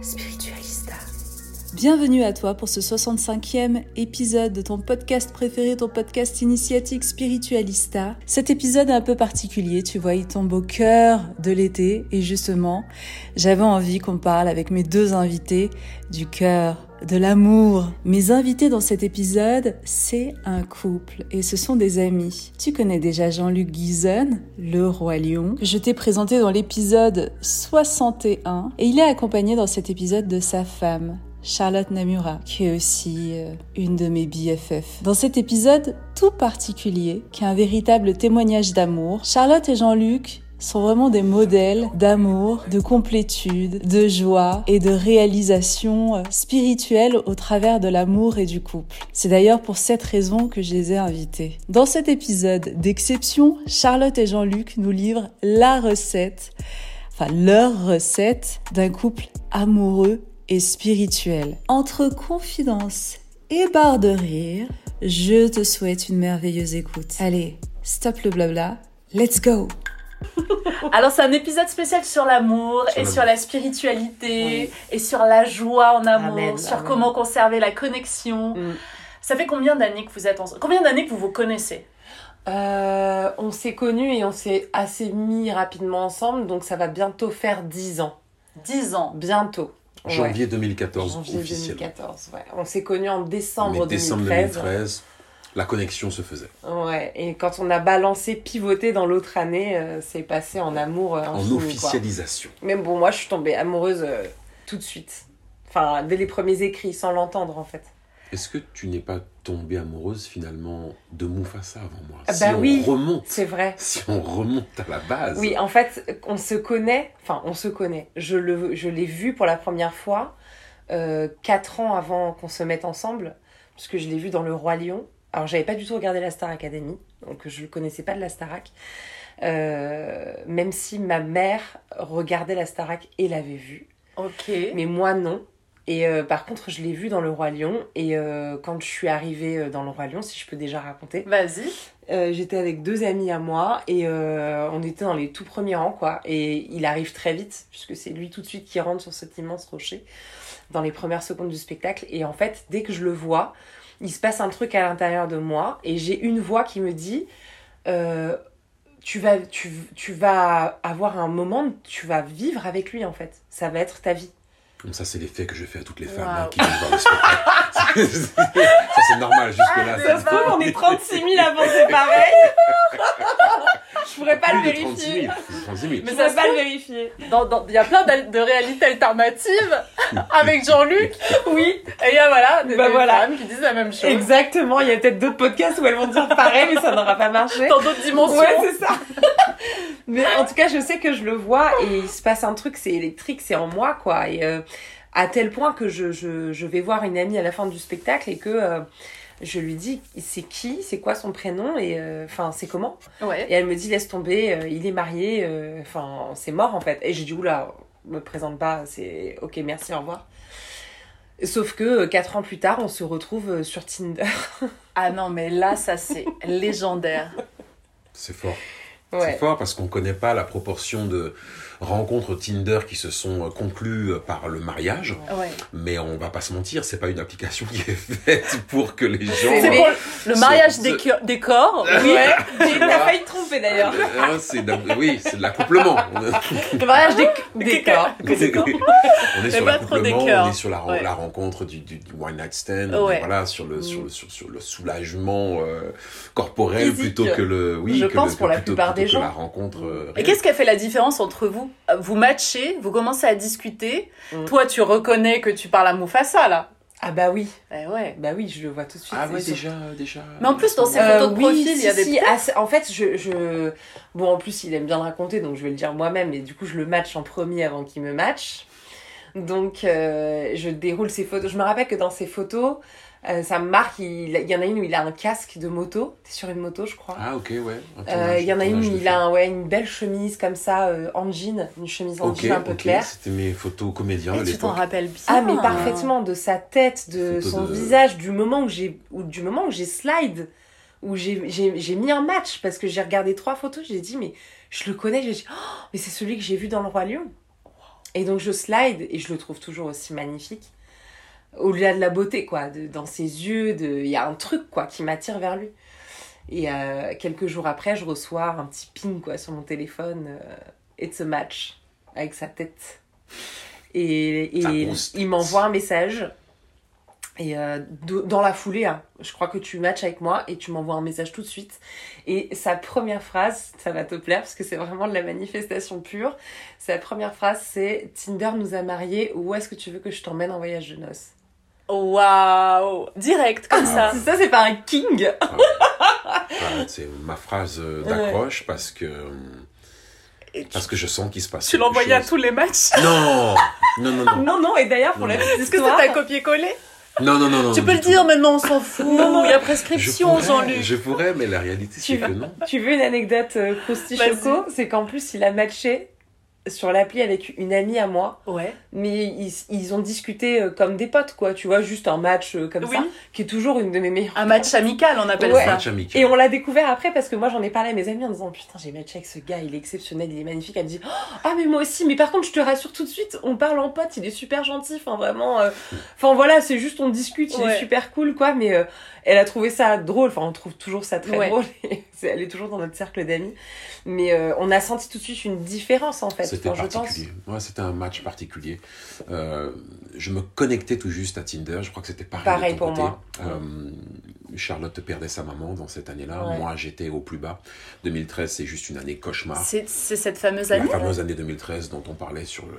Spiritualista. Bienvenue à toi pour ce 65e épisode de ton podcast préféré, ton podcast initiatique Spiritualista. Cet épisode est un peu particulier, tu vois, il tombe au cœur de l'été et justement, j'avais envie qu'on parle avec mes deux invités du cœur de l'amour. Mes invités dans cet épisode, c'est un couple et ce sont des amis. Tu connais déjà Jean-Luc Guizon, le roi lion, que je t'ai présenté dans l'épisode 61 et il est accompagné dans cet épisode de sa femme, Charlotte Namura, qui est aussi euh, une de mes BFF. Dans cet épisode tout particulier, qui est un véritable témoignage d'amour, Charlotte et Jean-Luc sont vraiment des modèles d'amour, de complétude, de joie et de réalisation euh, spirituelle au travers de l'amour et du couple. C'est d'ailleurs pour cette raison que je les ai invités. Dans cet épisode d'exception, Charlotte et Jean-Luc nous livrent la recette, enfin leur recette d'un couple amoureux et spirituel. Entre confidence et barre de rire, je te souhaite une merveilleuse écoute. Allez, stop le blabla, let's go alors c'est un épisode spécial sur l'amour et sur la spiritualité et sur la joie en amour, sur comment conserver la connexion. Mm. Ça fait combien d'années que vous êtes ensemble? Combien d'années que vous vous connaissez? Euh, On s'est connus et on s'est assez mis rapidement ensemble, donc ça va bientôt faire 10 ans. 10 ans Bientôt. Janvier 2014, Janvier officiellement. 2014, ouais. On s'est connus en décembre, Mais décembre 2013. 2013, la connexion se faisait. Ouais, et quand on a balancé, pivoté dans l'autre année, euh, c'est passé en amour euh, En infini, quoi. officialisation. Mais bon, moi, je suis tombée amoureuse euh, tout de suite. Enfin, dès les premiers écrits, sans l'entendre, en fait. Est-ce que tu n'es pas tombée amoureuse finalement de Mufasa avant moi? Ah Si bah on oui, remonte, C'est vrai. si on remonte à la base. Oui, en fait, on se connaît, enfin, on se connaît. Je le, je l'ai vu pour la première fois quatre ans avant qu'on se mette ensemble, puisque je l'ai vu dans Le Roi Lion. Alors, j'avais pas du tout regardé la Star Academy, donc je ne connaissais pas de la Starac. Euh, même si ma mère regardait la Starac et l'avait vu. Ok. Mais moi, non. Et euh, par contre, je l'ai vu dans Le Roi Lion. Et euh, quand je suis arrivée dans Le Roi Lion, si je peux déjà raconter, Vas-y. j'étais avec deux amis à moi et on était dans les tout premiers rangs, quoi. Et il arrive très vite, puisque c'est lui tout de suite qui rentre sur cet immense rocher dans les premières secondes du spectacle. Et en fait, dès que je le vois, il se passe un truc à l'intérieur de moi et j'ai une voix qui me dit euh, tu, vas, tu, tu vas avoir un moment, tu vas vivre avec lui, en fait. Ça va être ta vie. Ça, c'est l'effet que je fais à toutes les femmes hein, qui viennent voir le spectacle. ça, c'est normal jusque-là. Ça se trouve, on est 36 000 à penser pareil. je pourrais pas le Plus de 36 vérifier. 000. 36 000. Je ça se pas le vérifier. Dans- dans- Il y a plein de réalités alternatives avec Jean-Luc. Oui. Et il y a voilà, des, Bah des voilà. femmes qui disent la même chose. Exactement, il y a peut-être d'autres podcasts où elles vont dire pareil, mais ça n'aura pas marché. Dans d'autres dimensions. Ouais, c'est ça. mais en tout cas, je sais que je le vois et il se passe un truc, c'est électrique, c'est en moi, quoi. Et euh, à tel point que je, je, je vais voir une amie à la fin du spectacle et que euh, je lui dis c'est qui, c'est quoi son prénom et euh, enfin c'est comment. Ouais. Et elle me dit laisse tomber, euh, il est marié, euh, enfin c'est mort en fait. Et j'ai dit oula, me présente pas, c'est ok merci au revoir. Sauf que quatre ans plus tard, on se retrouve sur Tinder. Ah non, mais là, ça c'est légendaire. C'est fort. Ouais. C'est fort parce qu'on connaît pas la proportion de rencontres Tinder qui se sont euh, conclues euh, par le mariage. Ouais. Mais on va pas se mentir, c'est pas une application qui est faite pour que les gens. C'est euh, pour le mariage des, co- des corps. Oui, Ouais. j'ai failli te tromper d'ailleurs. euh, oui, c'est de l'accouplement. Le mariage des, Des corps. on est sur l'accouplement, on est sur la, ren- Ouais. la rencontre du, du, du one night stand, Ouais. voilà, sur le, sur le, sur, sur le soulagement euh, corporel Physique. plutôt que le, oui, Je que pense le- pour la plutôt- plupart plutôt des que gens. la rencontre. euh, Et qu'est-ce qui a fait la différence entre vous Vous matchez, vous commencez à discuter. Mm. Toi, tu reconnais que tu parles à Mufasa, là. Ah bah oui, Eh ouais. bah oui, je le vois tout de suite. Ah ouais, déjà, déjà. Mais en plus, dans ces Euh, photos de oui, profil, il si, y avait si, assez- en fait, je, je... Bon, en plus, il aime bien le raconter, donc je vais le dire moi-même, et du coup, je le match en premier avant qu'il me match. Donc, euh, je déroule ses photos. Je me rappelle que dans ses photos, euh, ça me marque, il, il y en a une où il a un casque de moto. T'es sur une moto, je crois. Ah ok, ouais. un Euh, Il y en a une où il a un- ouais, une belle chemise comme ça, euh, en jean, une chemise en jean un peu ok, claire. C'était mes photos comédiens Et de tu t'en rappelles bien. Ah mais parfaitement de sa tête, de Photo son de- visage, du moment où j'ai ou du moment où j'ai slide, où j'ai j'ai j'ai mis un match parce que j'ai regardé trois photos, j'ai dit mais je le connais, j'ai dit oh, mais c'est celui que j'ai vu dans le roi lion. Et donc je slide et je le trouve toujours aussi magnifique. Au-delà de la beauté quoi, de, dans ses yeux, il y a un truc quoi qui m'attire vers lui. Et euh, quelques jours après, je reçois un petit ping quoi sur mon téléphone euh, It's a match avec sa tête. Et, il m'envoie un message. Et euh, de- dans la foulée, hein, je crois que tu matches avec moi et tu m'envoies un message tout de suite. Et sa première phrase, ça va te plaire parce que c'est vraiment de la manifestation pure. Sa première phrase, c'est Tinder nous a mariés. Où est-ce que tu veux que je t'emmène en voyage de noces? Waouh Direct, comme ça. Ça, c'est pas un king. Ah, c'est ma phrase euh, d'accroche parce que tu, parce que je sens qu'il se passe. tu l'envoyais à tous les matchs? Non, non, non, non, Non, non. Et d'ailleurs, pour Non, la petite Est-ce que ça t'a copié-collé? Non, non, non, non. Tu peux le tout. dire maintenant, on s'en fout. Non, non. Il y a Je prescription, pourrais, Jean-Luc. Je pourrais, mais la réalité c'est Tu que veux- non. Tu veux une anecdote euh, choco C'est qu'en plus, il a matché sur l'appli avec une amie à moi. Ouais. Mais ils, ils ont discuté euh, comme des potes, quoi. Tu vois, juste un match euh, comme Oui. ça, qui est toujours une de mes meilleures. Un match amical, on appelle Ouais. ça. Match amical. Et on l'a découvert après parce que moi j'en ai parlé à mes amis en disant putain j'ai matché avec ce gars, il est exceptionnel, il est magnifique. Elle me dit ah mais moi aussi, mais par contre je te rassure tout de suite, on parle en pote, il est super gentil, enfin vraiment, euh, enfin voilà c'est juste on discute, il Ouais. est super cool quoi, mais euh, elle a trouvé ça drôle, enfin on trouve toujours ça très Ouais. drôle, elle est toujours dans notre cercle d'amis, mais euh, on a senti tout de suite une différence en fait, C'était enfin, pense. particulier. Ouais, c'était un match particulier. Euh, je me connectais tout juste à Tinder. Je crois que c'était pareil, Pareil de ton pour côté. moi. Euh, Charlotte perdait sa maman dans cette année-là. Ouais. Moi, j'étais au plus bas. 2013, c'est juste une année cauchemar. C'est cette fameuse La année. fameuse année 2013 dont on parlait sur le,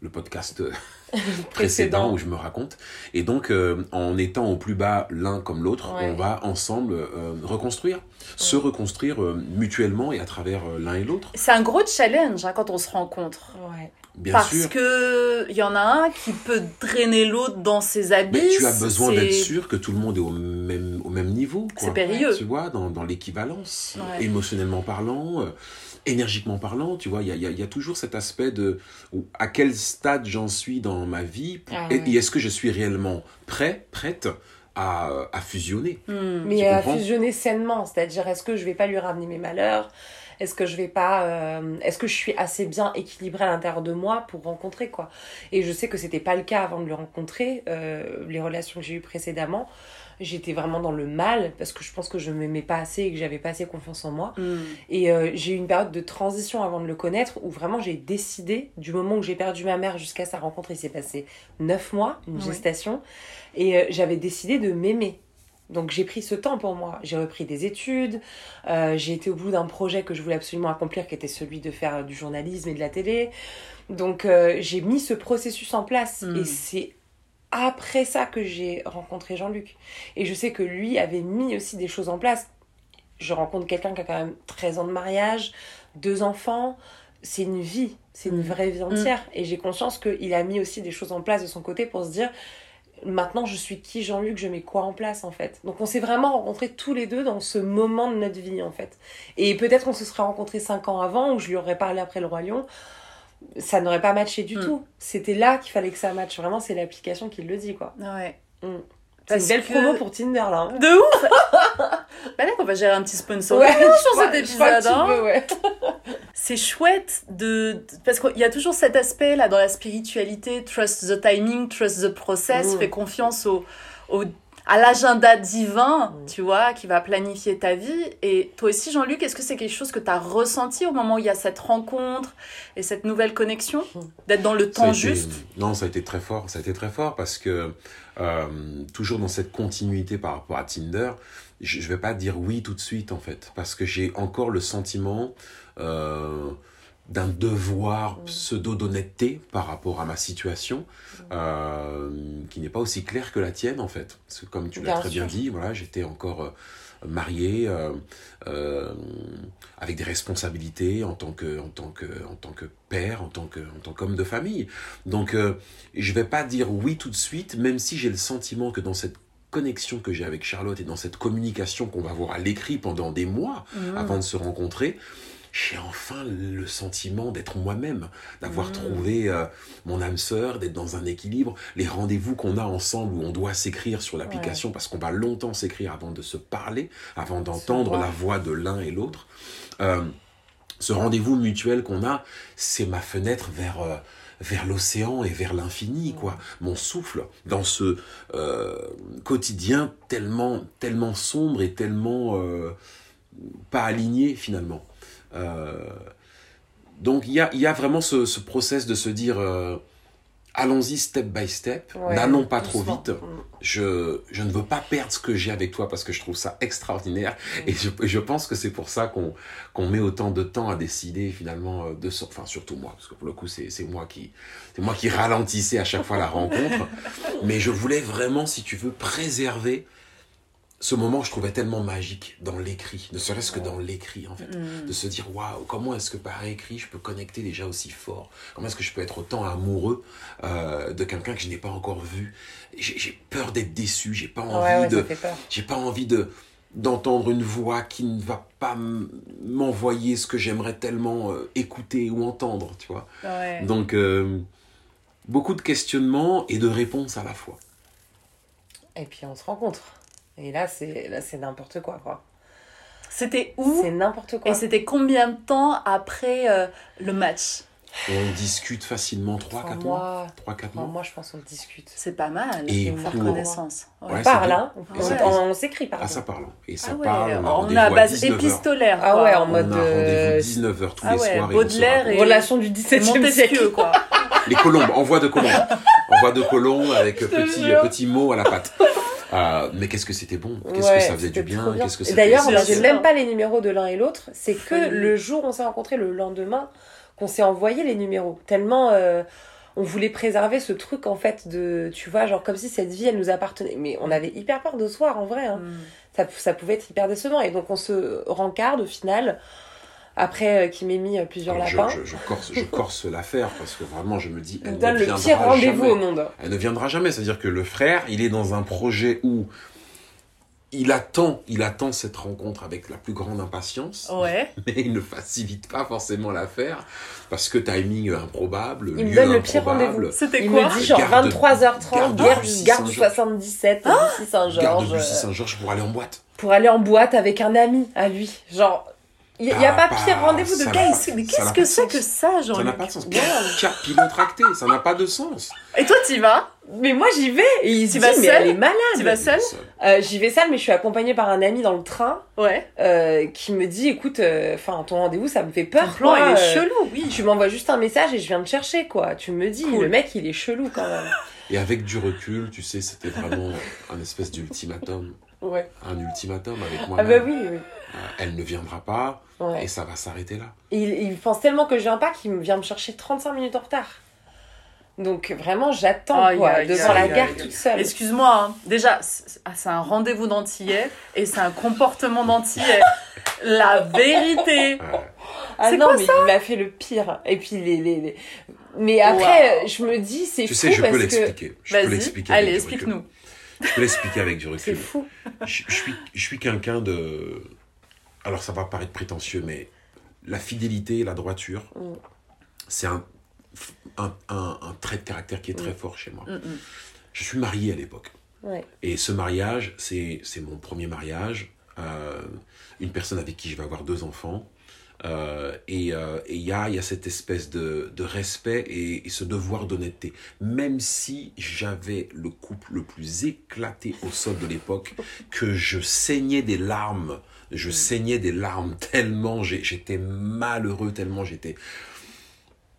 le podcast euh, Précédent. précédent où je me raconte. Et donc, euh, en étant au plus bas l'un comme l'autre, Ouais. on va ensemble euh, reconstruire, se reconstruire euh, mutuellement et à travers euh, l'un et l'autre. C'est un gros challenge hein, quand on se rencontre. Ouais. Bien Parce sûr. que il y en a un qui peut drainer l'autre dans ses habits. Mais tu as besoin d'être sûr que tout le monde est au même, au même niveau. C'est périlleux. Tu vois, dans, dans l'équivalence, Ouais. émotionnellement parlant, euh, énergiquement parlant, tu vois, il y a, y a- il y a toujours cet aspect de où- à quel stade j'en suis dans ma vie Ah et, est-ce que je suis réellement prêt, prête à, à fusionner? Hmm. Mais à comprends? fusionner sainement, c'est-à-dire est-ce que je vais pas lui ramener mes malheurs? Est-ce que je vais pas euh, est-ce que je suis assez bien équilibrée à l'intérieur de moi pour rencontrer quoi? Et je sais que c'était pas le cas avant de le rencontrer, euh, les relations que j'ai eues précédemment, j'étais vraiment dans le mal parce que je pense que je m'aimais pas assez et que j'avais pas assez confiance en moi. Hmm. Et euh, j'ai eu une période de transition avant de le connaître où vraiment j'ai décidé, du moment où j'ai perdu ma mère jusqu'à sa rencontre, il s'est passé neuf mois, une gestation, et euh, j'avais décidé de m'aimer. Donc j'ai pris ce temps pour moi. J'ai repris des études, euh, j'ai été au bout d'un projet que je voulais absolument accomplir qui était celui de faire du journalisme et de la télé. Donc euh, j'ai mis ce processus en place Mm. et c'est après ça que j'ai rencontré Jean-Luc. Et je sais que lui avait mis aussi des choses en place. Je rencontre quelqu'un qui a quand même 13 ans de mariage, deux enfants. C'est une vie, c'est une Mm. vraie vie entière. Et j'ai conscience qu'il a mis aussi des choses en place de son côté pour se dire maintenant je suis qui Jean-Luc, je mets quoi en place en fait? Donc on s'est vraiment rencontrés tous les deux dans ce moment de notre vie en fait. Et peut-être qu'on se serait rencontrés cinq ans avant où je lui aurais parlé après le Roi Lion. Ça n'aurait pas matché du Mm. tout. C'était là qu'il fallait que ça matche. Vraiment, c'est l'application qui le dit quoi. Ouais. Mm. C'est une belle que- promo pour Tinder là. hein. De ouf Bah là, on va gérer un petit sponsor Ouais, sur crois- cet épisode. hein. peux, ouais. C'est chouette de de- parce qu'il y a toujours cet aspect là dans la spiritualité, trust the timing, trust the process, Mm. fais confiance au, au- à l'agenda divin, Mm. tu vois, qui va planifier ta vie. Et toi aussi, Jean-Luc, est-ce que c'est quelque chose que tu as ressenti au moment où il y a cette rencontre et cette nouvelle connexion, Mm. d'être dans le temps été- juste? Non, ça a été très fort. Ça a été très fort parce que euh, toujours dans cette continuité par rapport à Tinder, je, je vais pas dire oui tout de suite en fait, parce que j'ai encore le sentiment euh, d'un devoir pseudo d'honnêteté par rapport à ma situation, euh, qui n'est pas aussi claire que la tienne en fait. Parce que comme tu l'as très bien dit, voilà, j'étais encore euh, marié, euh, euh, avec des responsabilités en tant que, en tant que, en tant que père, en tant que, en tant qu'homme de famille. Donc, je vais pas dire oui tout de suite, même si j'ai le sentiment que dans cette connexion que j'ai avec Charlotte et dans cette communication qu'on va avoir à l'écrit pendant des mois Mhm. avant de se rencontrer, j'ai enfin le sentiment d'être moi-même, d'avoir Mhm. trouvé euh, mon âme sœur, d'être dans un équilibre. Les rendez-vous qu'on a ensemble où on doit s'écrire sur l'application parce qu'on va longtemps s'écrire avant de se parler, avant d'entendre la voix de l'un et l'autre. Euh, ce rendez-vous mutuel qu'on a, c'est ma fenêtre vers, euh, vers l'océan et vers l'infini, quoi. Mon souffle dans ce euh, quotidien tellement, tellement sombre et tellement euh, pas aligné finalement. Euh, donc il y a, il y a vraiment ce, ce process de se dire euh, allons-y step by step, Ouais, n'allons pas trop vite. Je, je ne veux pas perdre ce que j'ai avec toi parce que je trouve ça extraordinaire Mm. et je, je pense que c'est pour ça qu'on met autant de temps à décider finalement euh, de sorte, enfin surtout moi parce que pour le coup c'est c'est moi qui c'est moi qui ralentissais à chaque fois la rencontre, mais je voulais vraiment si tu veux préserver ce moment je trouvais tellement magique dans l'écrit, ne serait-ce que dans l'écrit en fait, Mm. de se dire waouh comment est-ce que par écrit je peux connecter déjà aussi fort, comment est-ce que je peux être autant amoureux euh, de quelqu'un que je n'ai pas encore vu, j'ai peur d'être déçu, j'ai pas envie Ouais, ouais, de j'ai pas envie de d'entendre une voix qui ne va pas m'envoyer ce que j'aimerais tellement euh, écouter ou entendre, tu vois? Ouais. Donc euh, beaucoup de questionnements et de réponses à la fois. Et puis on se rencontre. Et là, c'est là c'est n'importe quoi, quoi. C'était où C'est n'importe quoi. Et c'était combien de temps après euh, le match? On discute facilement 3-4 Trois mois? mois. 3-4 Enfin, mois? moi, je pense qu'on discute. C'est pas mal. Et pour faire pour- connaissance. Ouais, on parle, hein. Et On, on s'écrit, pardon. Ah, ça parle. Et ça Ah ouais, parle. On a on a à base 19 heures. épistolaire. Ah ouais, en On mode. a euh, rendez-vous 19h tous ah les ouais, soirs. et on Baudelaire et- Relation du 17e siècle. Montesquieu, quoi. Les colombes, envoi de colombes. envoi de colombes avec te petit, jure. petit mot à la patte. Euh, mais qu'est-ce que c'était bon Qu'est-ce Ouais, que ça faisait du bien. Qu'est-ce que D'ailleurs, on n'avait même pas les numéros de l'un et l'autre. C'est que le jour où on s'est rencontrés, le lendemain, qu'on s'est envoyé les numéros. Tellement euh, on voulait préserver ce truc, en fait, de. Tu vois, genre comme si cette vie, elle nous appartenait. Mais on avait hyper peur de se voir, en vrai. hein. Mm. Ça, ça pouvait être hyper décevant. Et donc, on se rencarde au final, après euh, qu'il m'ait mis euh, plusieurs Alors, lapins. je, je corse, je corse l'affaire parce que vraiment je me dis Il elle nous ne donne le viendra pire rendez-vous jamais. au monde. Elle ne viendra jamais. C'est-à-dire que le frère, il est dans un projet où il attend, il attend cette rencontre avec la plus grande impatience, Ouais. mais il ne facilite pas forcément l'affaire parce que timing improbable, Il me donne le pire improbable, rendez-vous. C'était Il quoi me dit genre Garde- 23h30, garde gare, Bussy gare du Saint-Georges. 77, Ah Bussy Saint-Georges. Garde Bussy Saint-Georges pour aller en boîte. pour aller en boîte avec un ami à lui. Genre, il n'y a, Bah, pas pire bah, rendez-vous de ça gars n'a ici. pas- Mais ça qu'est-ce que c'est que ça, Ça Jean-Luc n'a pas de sens. Capillotracté, ça n'a pas de sens. Et toi, t'y vas? Mais moi j'y vais et il se Tu vas mais seule elle est malade. Tu vas seule Euh, J'y vais seule mais je suis accompagnée par un ami dans le train Ouais. euh, qui me dit écoute, enfin ton rendez-vous ça me fait Ton peur. plan, quoi, il est euh, chelou, oui. Tu m'envoies juste un message et je viens te chercher quoi. Tu me dis Cool. le mec il est chelou quand même. Et avec du recul, tu sais, c'était vraiment un espèce d'ultimatum. Ouais. Un ultimatum avec Ah moi-même. bah oui, oui. Euh, Elle ne viendra pas Ouais. et ça va s'arrêter là. Et il, il pense tellement que je viens pas qu'il me vient me chercher 35 minutes en retard. Donc vraiment j'attends Aïe, quoi devant la gare toute seule. Excuse-moi, hein. déjà, c'est ah, c'est un rendez-vous d'antillais et c'est un comportement d'antillais. La vérité. Ah C'est non, quoi mais ça il m'a fait le pire. Et puis les, les, les- Mais après, je me dis, c'est Tu fou sais, je parce peux que l'expliquer. Je peux Vas-y, l'expliquer. allez, explique-nous. Je peux l'expliquer avec du c'est recul. fou. je, je suis, je suis quelqu'un de. Alors, ça va paraître prétentieux, mais la fidélité et la droiture, Mm. c'est un, un, un- un trait de caractère qui est très fort chez moi. Mm, mm. Je suis marié à l'époque. Ouais. Et ce mariage, c'est c'est mon premier mariage. Euh, une personne avec qui je vais avoir deux enfants. Euh, et euh, il y, a, il y a cette espèce de, de respect et, et ce devoir d'honnêteté. Même si j'avais le couple le plus éclaté au sol de l'époque, que je saignais des larmes, je saignais des larmes tellement j'étais malheureux, tellement j'étais...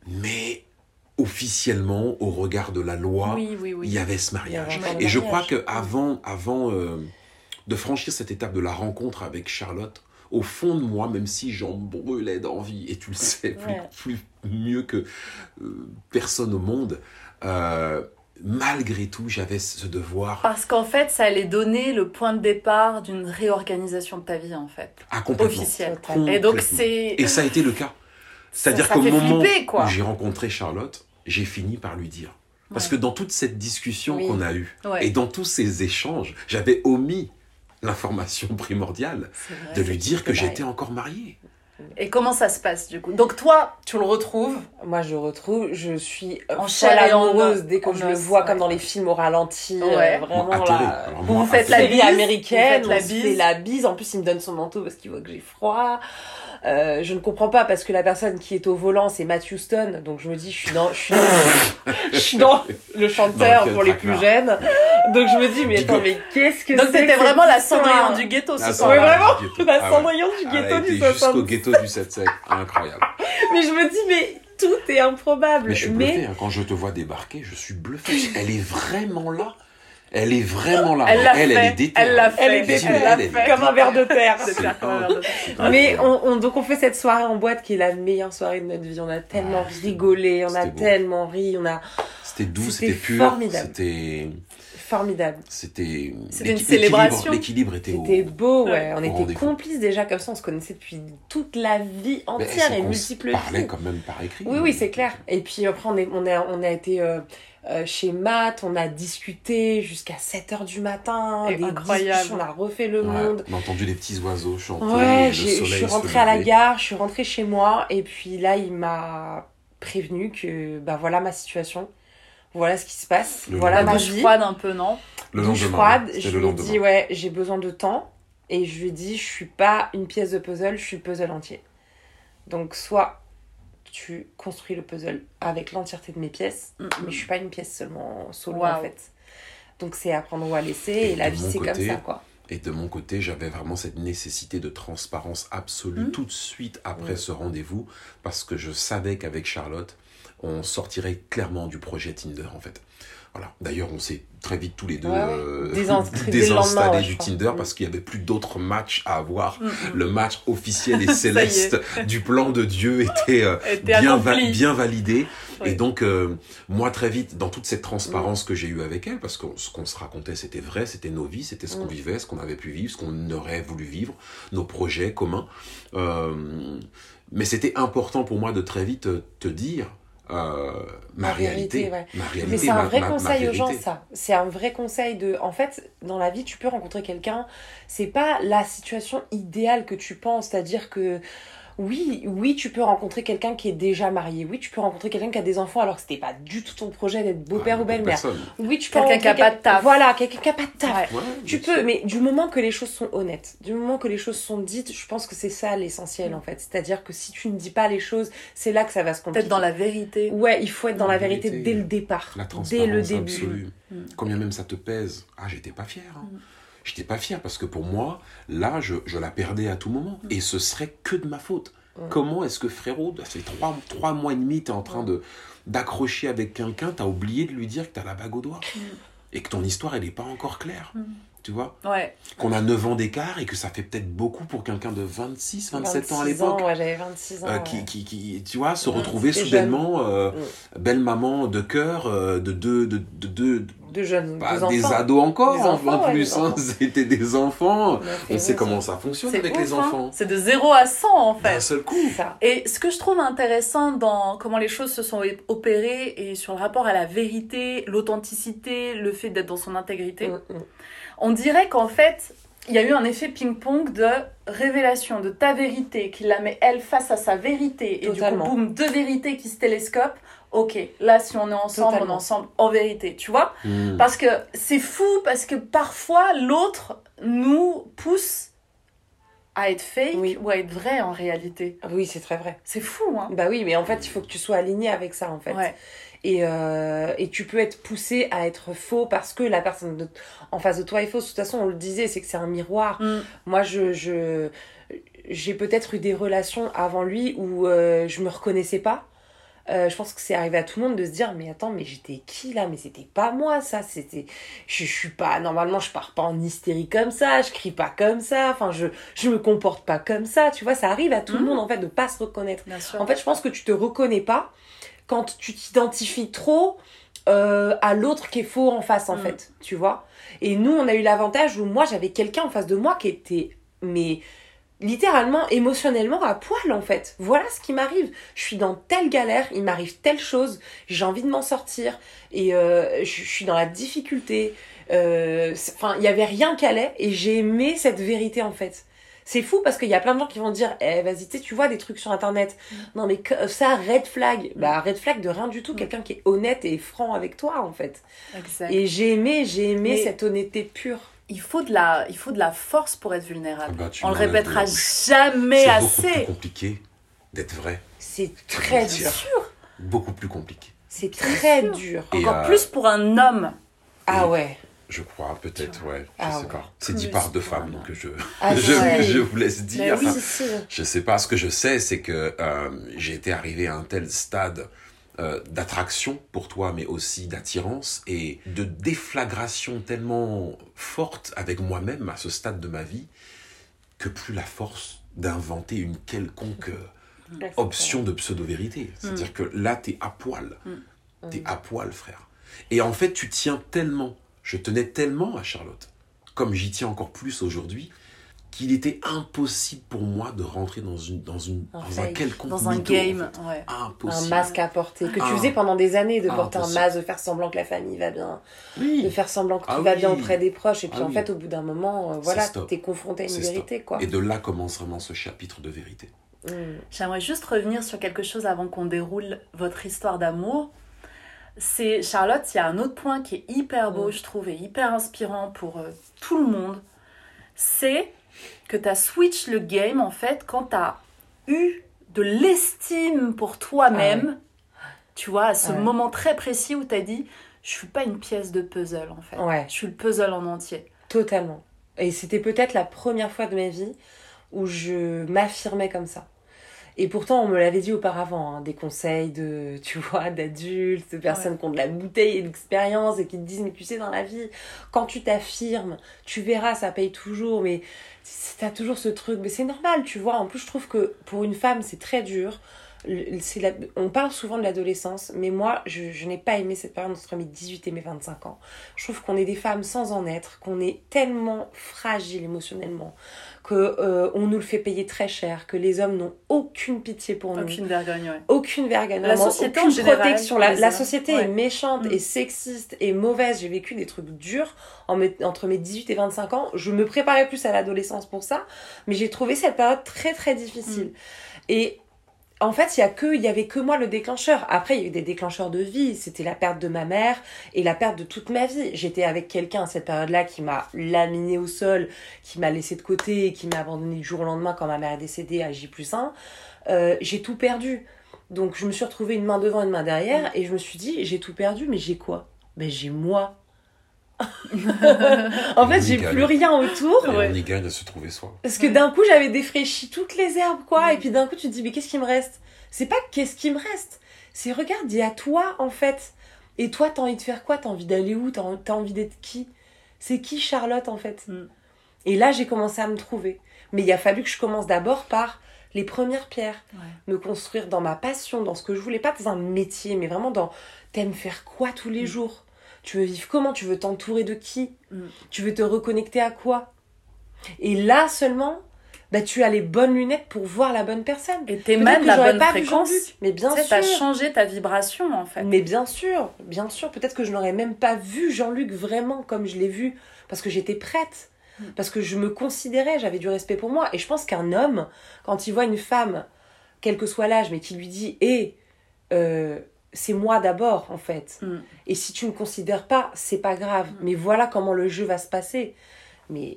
Mais officiellement, au regard de la loi, Oui, oui, oui. il y avait ce mariage. avait Et je mariage. crois que avant, avant euh, de franchir cette étape de la rencontre avec Charlotte, au fond de moi, même si j'en brûlais d'envie, et tu le sais plus, Ouais. plus mieux que euh, personne au monde, euh, malgré tout, j'avais ce devoir Parce qu'en fait, ça allait donner le point de départ d'une réorganisation de ta vie, en fait. à complètement. Officielle. Et donc, c'est. Et ça a été le cas. C'est-à-dire qu'au moment flipper, quoi. où j'ai rencontré Charlotte, j'ai fini par lui dire. Parce Ouais. que dans toute cette discussion Oui. qu'on a eue, Ouais. et dans tous ces échanges, j'avais omis l'information primordiale de lui dire que j'étais encore marié. Et comment ça se passe, du coup? Donc, toi, tu le retrouves? Moi, je retrouve, je suis euh, En folle chair et en amoureuse os- dès que je le vois, ouais. comme dans les films au ralenti. euh, Ouais. vraiment, Bon, là. Alors Vous vous faites la bise, américaine, vous faites la on se fait bise. la bise. En plus, il me donne son manteau parce qu'il voit que j'ai froid. Euh, je ne comprends pas parce que la personne qui est au volant, c'est Matt Houston. Donc je me dis, je suis dans, je suis dans, je suis dans le chanteur Dans le pour les plus jeunes. Donc je me dis, mais attends, mais qu'est-ce que Donc, que vraiment la Cendrillon du ghetto ce soir. Vraiment, la Ah. Cendrillon du ghetto du été jusqu'au 60. ghetto du 7-7. Incroyable. Mais je me dis, mais tout est improbable. Mais je suis bluffé. hein. Quand je te vois débarquer, je suis bluffé. Elle est vraiment là. Elle est vraiment là. Elle l'a elle, fait. elle est déterre. Elle l'a fait. Elle est déterre, elle, elle est comme un verre de terre. C'est clair, comme un verre de terre. C'est Mais on, on- donc on fait cette soirée en boîte qui est la meilleure soirée de notre vie. On a tellement Ah, rigolé, on a beau. tellement ri, on a C'était doux, C'était c'était pur. formidable. C'était. formidable. C'était. C'était une célébration. L'équilibre l'équilibre était au. C'était beau, ouais. Ouais. On Au était complices déjà comme ça. On se connaissait depuis toute la vie entière et multiples se parlait quand même par écrit. Oui, oui, c'est clair. Et puis après, on, est, on, a, on a été euh, chez Matt, on a discuté jusqu'à 7h du matin. Et des incroyable. on a refait le Ouais, monde. on a entendu les petits oiseaux chanter. Ouais, le je suis rentrée à la gare, je suis rentrée chez moi, et puis là, il m'a prévenu que, bah voilà ma situation, voilà ce qui se passe, Le voilà ma vie. froide un peu, non? Le lendemain. froide, je le lui ai dit, ouais, j'ai besoin de temps, et je lui ai dit, je suis pas une pièce de puzzle, je suis le puzzle entier. Donc, soit tu construis le puzzle avec l'entièreté de mes pièces, Mm, mais mm. je suis pas une pièce seulement solo en fait. Donc, c'est à prendre ou à laisser, Et et la vie, c'est comme ça, quoi. Et de mon côté, j'avais vraiment cette nécessité de transparence absolue Mhm. tout de suite après ce rendez-vous, parce que je savais qu'avec Charlotte, on sortirait clairement du projet Tinder en fait. Voilà. D'ailleurs, on s'est très vite tous les deux Ouais, euh, désinstallés du. Tinder Mhm. parce qu'il n'y avait plus d'autres matchs à avoir. Mm, mm. Le match officiel et céleste du plan de Dieu était, euh, Était bien, va- accompli. bien validé. Et donc, euh, moi, très vite, dans toute cette transparence que j'ai eue avec elle, parce que ce qu'on se racontait, c'était vrai, c'était nos vies, c'était ce qu'on Mm. vivait, ce qu'on avait pu vivre, ce qu'on aurait voulu vivre, nos projets communs. Mais c'était important pour moi de très vite te, te dire euh, ma réalité. vérité, ouais. Ma réalité, Mais c'est un vrai ma- conseil aux gens, ça. C'est un vrai conseil de. En fait, dans la vie, tu peux rencontrer quelqu'un. C'est pas la situation idéale que tu penses. C'est-à-dire que. Oui, oui, tu peux rencontrer quelqu'un qui est déjà marié. Oui, tu peux rencontrer quelqu'un qui a des enfants alors que c'était pas du tout ton projet d'être beau-père Ah, ou belle-mère. personne. Oui, tu peux Quelqu'un qui a pas de taf. Voilà, quelqu'un qui a pas de taf. Ouais. Tu peux, sûr. mais du moment que les choses sont honnêtes, du moment que les choses sont dites, je pense que c'est ça l'essentiel en fait. C'est-à-dire que si tu ne dis pas les choses, c'est là que ça va se compliquer. Peut-être dans la vérité. Ouais, il faut être dans la La vérité, vérité, dès le départ. La dès transparence le début. absolue. Mm. Combien même ça te pèse. Ah, j'étais pas fier. hein. Mm. J'étais pas fier parce que pour moi, là, je, je la perdais à tout moment. Mm. Et ce serait que de ma faute. Comment est-ce que frérot, ça fait trois, trois mois et demi, t'es en train de d'accrocher avec quelqu'un, t'as oublié de lui dire que t'as la bague au doigt. Et que ton histoire, elle n'est pas encore claire. Mm. Tu vois Ouais. Qu'on a 9 ans d'écart et que ça fait peut-être beaucoup pour quelqu'un de 26, 27 ans à 26 l'époque. ouais, j'avais 26 ans. Euh, ouais. qui, qui, qui, tu vois, se Ouais, retrouver soudainement, euh, Mm. belle maman de cœur, euh, de deux, de, de, deux- deux jeunes, deux des ados encore, Des en- enfants, en plus. hein. C'était des enfants. On sait comment ça fonctionne avec ouf, les hein. enfants. C'est de 0 à 100 en D'un fait. seul coup. Et ce que je trouve intéressant dans comment les choses se sont opérées et sur le rapport à la vérité, l'authenticité, le fait d'être dans son intégrité, Mm, mm. On dirait qu'en fait, il y a eu un effet ping-pong de révélation de ta vérité qui la met elle face à sa vérité et Totalement. du coup, boum, deux vérités qui se télescopent. Ok, là, si on est ensemble, on est ensemble en vérité, tu vois? Hmm. Parce que c'est fou, parce que parfois l'autre nous pousse à être fake Oui. ou à être vrai en réalité. Oui, c'est très vrai. C'est fou, hein Bah oui, mais en fait, il faut que tu sois aligné avec ça, en fait. Ouais. Et, euh, et tu peux être poussé à être faux parce que la personne de- en face de toi est fausse. De toute façon, on le disait, c'est que c'est un miroir. Mm. Moi, je, je, j'ai peut-être eu des relations avant lui où euh, je me reconnaissais pas. Euh, je pense que c'est arrivé à tout le monde de se dire mais attends mais j'étais qui là? Mais c'était pas moi ça c'était je, je suis pas normalement je pars pas en hystérie comme ça je crie pas comme ça enfin je je me comporte pas comme ça tu vois ça arrive à tout le Mhm. monde en fait de pas se reconnaître Bien sûr. en fait, je pense que tu te reconnais pas quand tu t'identifies trop euh, à l'autre qui est faux en face, en Mm. fait. Tu vois Et nous, on a eu l'avantage où moi, j'avais quelqu'un en face de moi qui était, mais littéralement, émotionnellement à poil, en fait. Voilà ce qui m'arrive. Je suis dans telle galère, il m'arrive telle chose, j'ai envie de m'en sortir, et euh, je, je suis dans la difficulté. Euh, Enfin, il y avait rien qui allait, et j'ai aimé cette vérité, en fait. C'est fou parce qu'il y a plein de gens qui vont dire Eh, vas-y, tu sais, tu vois des trucs sur internet. Non, mais que- ça, red flag. Bah, red flag de rien du tout. Quelqu'un qui est honnête et franc avec toi, en fait. Exact. Et j'ai aimé, j'ai aimé Mais- cette honnêteté pure. il faut de la, il faut de la force pour être vulnérable. Ah bah, On le répétera jamais C'est beaucoup plus assez. compliqué d'être vrai. C'est très dur. Beaucoup plus compliqué. C'est très dur. Encore euh, plus pour un homme. Ah ouais. Je crois, peut-être, ouais. Je Ah sais ouais. pas. C'est dit par deux femmes, donc je, Ah, je, ouais. je vous laisse Mais dire. oui. Je sais pas. Ce que je sais, c'est que euh, j'ai été arrivé à un tel stade euh, d'attraction pour toi, mais aussi d'attirance et de déflagration tellement forte avec moi-même à ce stade de ma vie que plus la force d'inventer une quelconque euh, option de pseudo-vérité. C'est-à-dire que là, t'es à poil. T'es à poil, frère. Et en fait, tu tiens tellement, je tenais tellement à Charlotte, comme j'y tiens encore plus aujourd'hui, qu'il était impossible pour moi de rentrer dans, une, dans, une, Un dans un fake. quelconque Dans un mytho, en game. fait. Ouais. Un Impossible. masque à porter. Que tu Ah. faisais pendant des années, de Ah, porter un impossible. masque, de faire semblant que la famille va bien. Oui. De faire semblant que Ah tout va oui. bien auprès des proches. Et puis Ah en oui. fait, au bout d'un moment, euh, voilà, t'es confronté à une vérité, stop. quoi. Et de là commence vraiment ce chapitre de vérité. Mm. J'aimerais juste revenir sur quelque chose avant qu'on déroule votre histoire d'amour. C'est Charlotte, il y a un autre point qui est hyper beau, Mm. je trouve, et hyper inspirant pour euh, tout le monde. C'est que tu as switch le game en fait quand tu as eu de l'estime pour toi-même. Tu vois, à ce Ah ouais. moment très précis où tu as dit je suis pas une pièce de puzzle en fait. Ouais. Je suis le puzzle en entier. Totalement. Et c'était peut-être la première fois de ma vie où je m'affirmais comme ça. Et pourtant, on me l'avait dit auparavant, hein, des conseils de, tu vois, d'adultes, de personnes qui ont de la bouteille et de l'expérience et qui te disent, mais tu sais, dans la vie, quand tu t'affirmes, tu verras, ça paye toujours, mais t'as toujours ce truc. Mais c'est normal, tu vois. En plus, je trouve que pour une femme, c'est très dur. La- on parle souvent de l'adolescence, mais moi, je, je n'ai pas aimé cette période entre mes 18 et mes 25 ans. Je trouve qu'on est des femmes sans en être, qu'on est tellement fragile émotionnellement, que euh, on nous le fait payer très cher, que les hommes n'ont aucune pitié pour nous, Aucune vergogne, ouais. aucune vergogne, La société en aucune général, protection. La, société Ouais. est méchante Mm. et sexiste et mauvaise. J'ai vécu des trucs durs en entre mes 18 et 25 ans. Je me préparais plus à l'adolescence pour ça, mais j'ai trouvé cette période très très difficile. Et en fait, il y a que, il y avait que moi le déclencheur. Après, il y a eu des déclencheurs de vie. C'était la perte de ma mère et la perte de toute ma vie. J'étais avec quelqu'un à cette période-là qui m'a laminé au sol, qui m'a laissé de côté, et qui m'a abandonné du jour au lendemain quand ma mère est décédée à J plus 1. Euh, j'ai tout perdu. Donc, je me suis retrouvée une main devant, une main derrière, et je me suis dit, j'ai tout perdu, mais j'ai quoi? Ben, j'ai moi. en fait, j'ai plus rien autour. Et on y gagne à se trouver soi. Parce que d'un coup, j'avais défraîchi toutes les herbes, quoi. Et puis d'un coup, tu te dis, mais qu'est-ce qui me reste? C'est pas qu'est-ce qui me reste. C'est regarde, il y a toi, en fait. Et toi, t'as envie de faire quoi? T'as envie d'aller où? T'as t'as envie d'être qui? C'est qui Charlotte, en fait? Mm. Et là, j'ai commencé à me trouver. Mais il a fallu que je commence d'abord par les premières pierres. Ouais. Me construire dans ma passion, dans ce que je voulais. Pas dans un métier, mais vraiment dans t'aimes faire quoi tous les jours? Tu veux vivre comment? Tu veux t'entourer de qui? Mm. Tu veux te reconnecter à quoi? Et là seulement, bah, tu as les bonnes lunettes pour voir la bonne personne. Et t'émanes la bonne pas fréquence. Mais bien Tu sais, sûr. t'as changé ta vibration en fait. Mais bien sûr, bien sûr. Peut-être que je n'aurais même pas vu Jean-Luc vraiment comme je l'ai vu parce que j'étais prête. Mm. Parce que je me considérais, j'avais du respect pour moi. Et je pense qu'un homme, quand il voit une femme, quel que soit l'âge, mais qui lui dit Hé, euh, c'est moi d'abord, en fait. Mm. Et si tu ne me considères pas, c'est pas grave. Mais voilà comment le jeu va se passer. Mais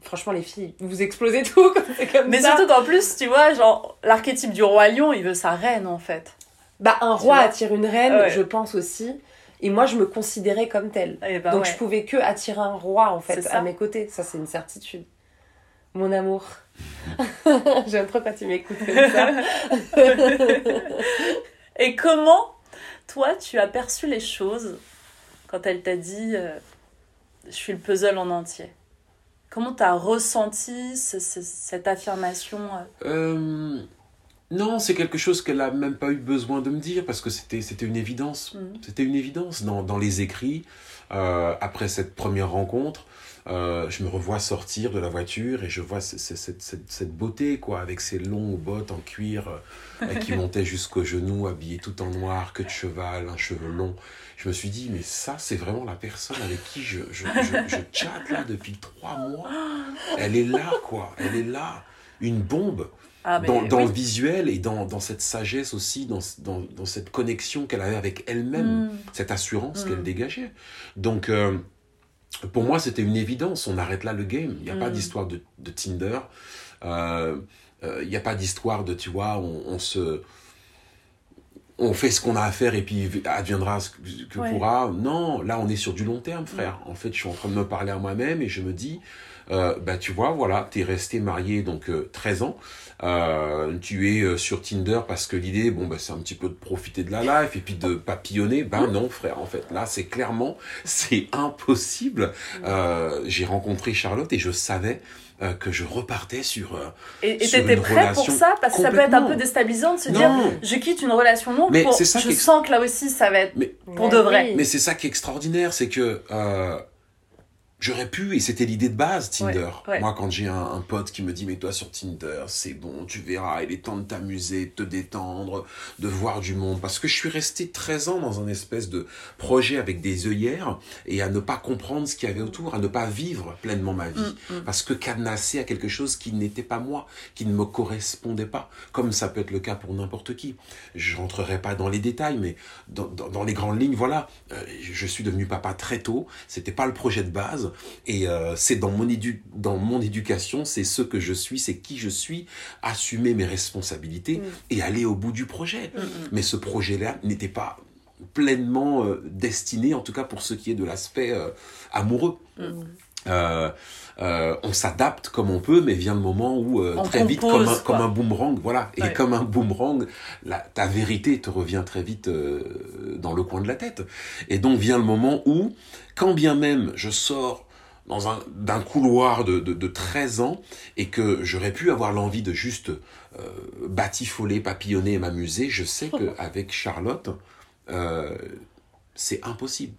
franchement, les filles, vous explosez tout quand c'est comme Mais ça. surtout qu'en plus, tu vois, genre, l'archétype du roi lion, il veut sa reine en fait. Bah, un roi attire une reine, Ouais. je pense aussi. Et moi, je me considérais comme telle. Et bah Donc ouais. je pouvais que attirer un roi en fait à mes côtés, ça c'est une certitude. Mon amour. J'aime trop quand tu m'écoutes comme ça. Et comment, toi, tu as perçu les choses quand elle t'a dit euh, Je suis le puzzle en entier Comment t'as ressenti ce- ce- cette affirmation euh, Euh, non, c'est quelque chose qu'elle a même pas eu besoin de me dire parce que c'était une évidence. Mhm. C'était une évidence dans, dans les écrits. euh, après cette première rencontre, euh, je me revois sortir de la voiture et je vois ce- ce- cette, cette, cette beauté quoi, avec ses longues bottes en cuir euh, qui montaient jusqu'aux genoux, habillée tout en noir, queue de cheval, un cheveu long. Je me suis dit, mais ça, c'est vraiment la personne avec qui je, je, je, je chatte là depuis trois mois. Elle est là, quoi. Elle est là. Une bombe Ah, dans, dans oui. le visuel et dans, dans cette sagesse aussi, dans cette connexion qu'elle avait avec elle-même, Mm. cette assurance Mm. qu'elle dégageait. Donc, euh, pour moi, c'était une évidence. On arrête là le game. Il n'y a pas Mm. d'histoire de, de Tinder. Euh, euh, Il n'y a pas d'histoire de, tu vois, on, on se... On fait ce qu'on a à faire et puis adviendra ce que, Ouais. pourra. Non, là, on est sur du long terme, frère. En fait, je suis en train de me parler à moi-même et je me dis, bah, tu vois, voilà, t'es resté marié donc euh, 13 ans. Euh, tu es euh, sur Tinder parce que l'idée, bon, bah, c'est un petit peu de profiter de la life et puis de papillonner. Ben non, frère, en fait, là, c'est clairement, c'est impossible. Euh, J'ai rencontré Charlotte et je savais euh, que je repartais sur. euh, Et t'étais une prêt pour relation ça? Parce que ça peut être un peu déstabilisant de se Non. dire Je quitte une relation longue Mais pour. c'est ça je sens que là aussi ça va être. Mais Pour de vrai. Mais c'est ça qui est extraordinaire, c'est que euh, j'aurais pu, et c'était l'idée de base, Tinder. Ouais, ouais. Moi, quand j'ai un, un pote qui me dit, mais toi sur Tinder, c'est bon, tu verras, il est temps de t'amuser, de te détendre, de voir du monde. Parce que je suis resté 13 ans dans un espèce de projet avec des œillères et à ne pas comprendre ce qu'il y avait autour, à ne pas vivre pleinement ma vie. Mm, Parce que cadenassé à quelque chose qui n'était pas moi, qui ne me correspondait pas, comme ça peut être le cas pour n'importe qui. Je rentrerai pas dans les détails, mais dans, dans- dans les grandes lignes, voilà, Euh, je suis devenu papa très tôt, c'était pas le projet de base, et euh, c'est dans mon, édu dans mon éducation, c'est ce que je suis, c'est qui je suis, assumer mes responsabilités et aller au bout du projet. Mais ce projet-là n'était pas pleinement euh, destiné, en tout cas pour ce qui est de l'aspect euh, amoureux. Euh, on s'adapte comme on peut, mais vient le moment où euh, très vite, comme un, comme quoi. un boomerang, voilà, et comme un boomerang, la, ta vérité te revient très vite euh, dans le coin de la tête. Et donc vient le moment où, quand bien même je sors dans un d'un couloir de, de, de 13 ans et que j'aurais pu avoir l'envie de juste batifoler, papillonner et m'amuser, je sais qu'avec Charlotte, euh, c'est impossible.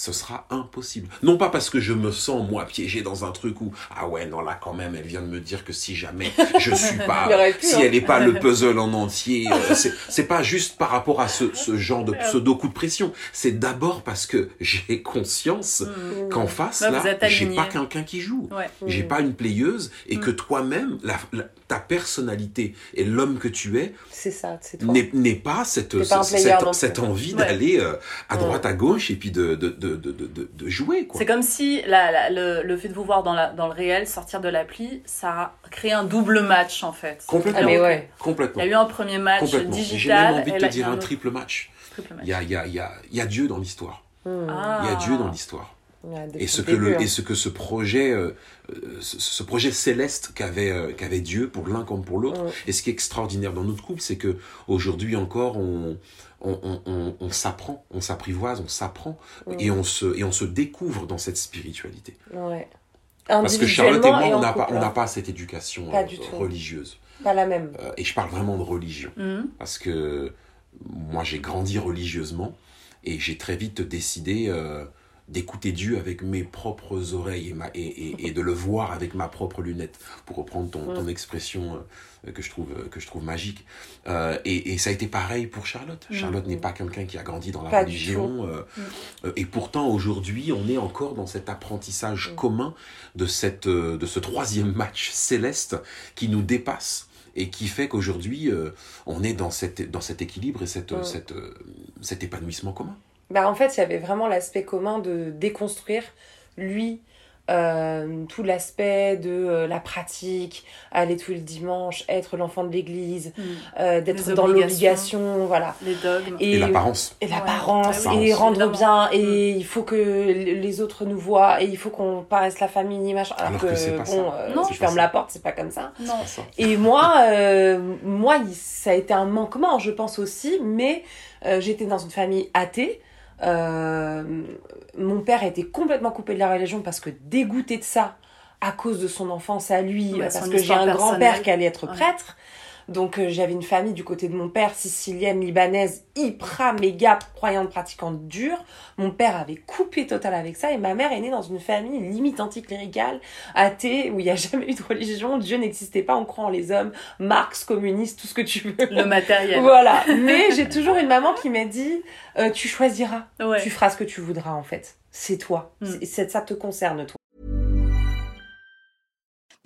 Ce sera impossible. Non pas parce que je me sens, moi, piégé dans un truc où, ah ouais, non, là, quand même, elle vient de me dire que si jamais je suis pas, pu, si hein. elle n'est pas le puzzle en entier, euh, c'est- pas juste par rapport à ce, ce genre de pseudo coup de pression. C'est d'abord parce que j'ai conscience qu'en face, Là, vous là, j'ai pas quelqu'un qui joue. Ouais. J'ai pas une playeuse et que toi-même, la- la- ta personnalité et l'homme que tu es C'est ça, c'est toi. n'est n'est pas cette, cette, non plus. cette envie Ouais. d'aller euh, à droite, à gauche et puis de, de, de, de, de, de- de jouer. C'est comme si la- la- le, le fait de vous voir dans, la, dans le réel, sortir de l'appli, ça a créé un double match en fait. Complètement. Ah, mais ouais. Il Complètement. y a eu un premier match J'ai digital. même envie de te là, dire il un autre triple match. triple match. Il y a, il y, a, il y, a, il y a Dieu dans l'histoire. Ah. Il y a Dieu dans l'histoire. Et ce, que le, hein. et ce que ce projet, euh, ce, ce projet céleste qu'avait euh, qu'avait Dieu pour l'un comme pour l'autre. Mm. Et ce qui est extraordinaire dans notre couple, c'est que aujourd'hui encore, on, on, on, on, on s'apprend, on s'apprivoise, on s'apprend Mm. et, on se, et on se découvre dans cette spiritualité. Ouais. Parce que Charlotte et moi, on n'a pas, on hein. pas cette éducation Pas euh, religieuse. Pas la même. Euh, et je parle vraiment de religion. Mhm. Parce que moi, j'ai grandi religieusement et j'ai très vite décidé euh, d'écouter Dieu avec mes propres oreilles et, ma, et, et, de le voir avec ma propre lunette, pour reprendre ton, ton expression euh, que, je trouve, que je trouve magique. Euh, et, ça a été pareil pour Charlotte. Charlotte n'est pas quelqu'un qui a grandi dans la religion. Euh, mm. et pourtant, aujourd'hui, on est encore dans cet apprentissage mm. commun de, cette, de ce troisième match céleste qui nous dépasse et qui fait qu'aujourd'hui, on est dans, cette, dans cet équilibre et cette, mm. cette, cet épanouissement commun. Bah, en fait, il y avait vraiment l'aspect commun de déconstruire, lui, euh, tout l'aspect de euh, la pratique, aller tous les dimanches, être l'enfant de l'église, mm. euh, d'être dans l'obligation, voilà. Les dogmes. Et, l'apparence. Et l'apparence, et rendre bien, et mm. il faut que les autres nous voient, et il faut qu'on paraisse la famille, machin. Alors, que, bon, non, tu fermes la porte, c'est pas comme ça. Non. Et moi, moi, ça a été un manquement, je pense aussi, mais j'étais dans une famille athée. Euh, mon père a été complètement coupé de la religion parce que dégoûté de ça à cause de son enfance à lui, parce que j'ai un grand-père qui allait être prêtre. Donc euh, j'avais une famille du côté de mon père, sicilienne, libanaise, hyper méga croyante, pratiquante dure. Mon père avait coupé total avec ça et ma mère est née dans une famille limite anticléricale, athée, où il n'y a jamais eu de religion, Dieu n'existait pas, on croit en les hommes, Marx, communiste, tout ce que tu veux. Le matériel. voilà. Mais j'ai toujours une maman qui m'a dit, euh, tu choisiras, tu feras ce que tu voudras en fait. C'est toi. Mm. Ça te concerne toi.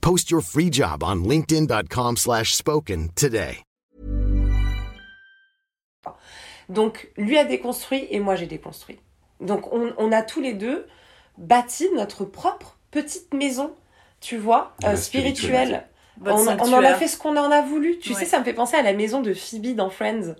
Post your free job on linkedin.com slash spoken today. Donc, lui a déconstruit et moi j'ai déconstruit. Donc, on, on, a tous les deux bâti notre propre petite maison, tu vois, euh, spirituelle. On, on, en a fait ce qu'on en a voulu. Tu sais, ça me fait penser à la maison de Phoebe dans Friends.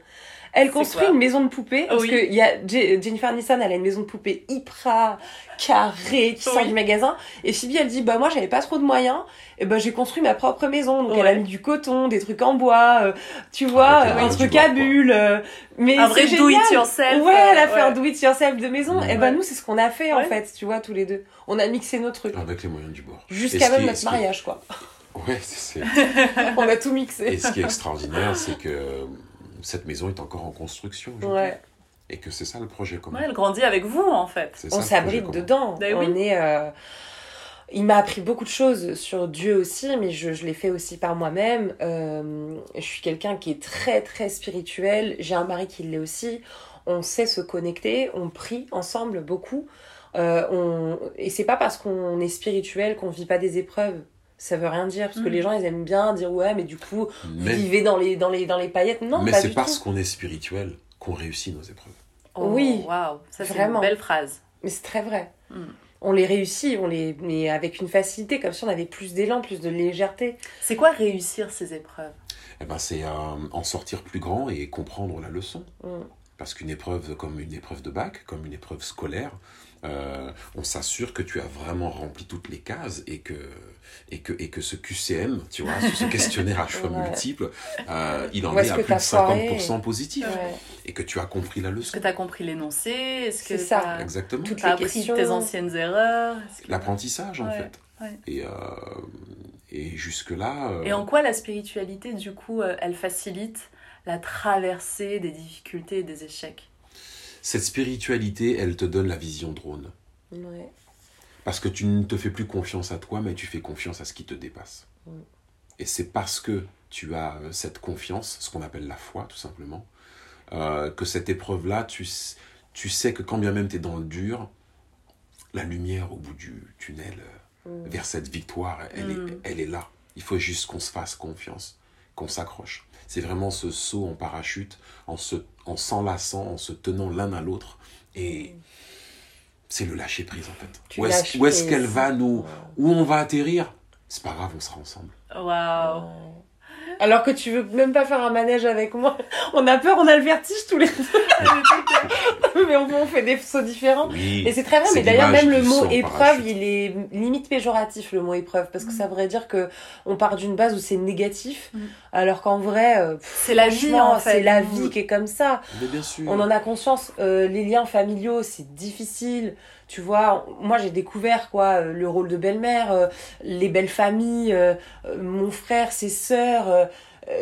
Elle construit une maison de poupée parce que y a Jennifer Nissan, elle a une maison de poupée hyper carrée qui sort du magasin. Et Phoebe, elle dit bah moi j'avais pas trop de moyens, et ben j'ai construit ma propre maison. Donc elle a mis du coton, des trucs en bois, euh, tu vois, un truc à bulles. Euh, mais un vrai do it yourself. Ouais, elle a euh, fait un do it yourself de maison. Et ben nous c'est ce qu'on a fait en fait, tu vois tous les deux. On a mixé nos trucs. Avec les moyens du bord. Jusqu'à même notre mariage quoi. Ouais, c'est. On a tout mixé. Et ce qui est extraordinaire, c'est que cette maison est encore en construction. Ouais. Et que c'est ça le projet commun. Ouais, elle grandit avec vous en fait. On s'abrite dedans. Ben on est. Euh, il m'a appris beaucoup de choses sur Dieu aussi, mais je, je l'ai fait aussi par moi-même. Euh, je suis quelqu'un qui est très très spirituel. J'ai un mari qui l'est aussi. On sait se connecter, on prie ensemble beaucoup. Euh, on... Et c'est pas parce qu'on est spirituel qu'on vit pas des épreuves ça veut rien dire parce que mm. les gens ils aiment bien dire ouais mais du coup vous vivez dans les dans les dans les paillettes. Non mais c'est parce qu'on est spirituel qu'on réussit nos épreuves. Oh, oui. waouh. Ça c'est une belle phrase. Mais c'est très vrai. Mm. on les réussit on les mais avec une facilité comme si on avait plus d'élan plus de légèreté. C'est quoi réussir ces épreuves? Eh ben c'est euh, en sortir plus grand et comprendre la leçon. Mm. parce qu'une épreuve comme une épreuve de bac comme une épreuve scolaire euh, on s'assure que tu as vraiment rempli toutes les cases et que, et que, et que ce QCM, tu vois, ce questionnaire à choix multiples, euh, il en est, à plus de 50% positif. Et que tu as compris la leçon. Est-ce que tu as compris l'énoncé? Est-ce que ça. As... Exactement. Tu as appris tes anciennes erreurs? L'apprentissage, en fait. Et, euh, et jusque-là... Et en quoi la spiritualité, du coup, elle facilite la traversée des difficultés et des échecs? Cette spiritualité, elle te donne la vision drone. Parce que tu ne te fais plus confiance à toi, mais tu fais confiance à ce qui te dépasse. Mm. Et c'est parce que tu as euh, cette confiance, ce qu'on appelle la foi, tout simplement, euh, que cette épreuve-là, tu, tu sais que quand bien même tu es dans le dur, la lumière au bout du tunnel euh, Mm. vers cette victoire, elle, est, elle est là. Il faut juste qu'on se fasse confiance, qu'on s'accroche. C'est vraiment ce saut en parachute, en se, en s'enlaçant, en se tenant l'un à l'autre. Et c'est le lâcher prise en fait. Tu Où est-ce, qu'elle va nous, où on va atterrir? C'est pas grave, on sera ensemble. Waouh. Alors que tu veux même pas faire un manège avec moi. On a peur, on a le vertige tous les deux. mais on, on fait des sauts différents. Oui. Et c'est très vrai, mais d'ailleurs même le mot épreuve, il est limite péjoratif le mot épreuve parce que ça voudrait dire que on part d'une base où c'est négatif, Mm. alors qu'en vrai, euh, C'est la vie en fait. c'est la vie qui est comme ça. Mais bien sûr. On en a conscience. Euh, les liens familiaux, c'est difficile. Tu vois, moi j'ai découvert quoi, euh, le rôle de belle-mère, euh, les belles familles, euh, mon frère, ses sœurs,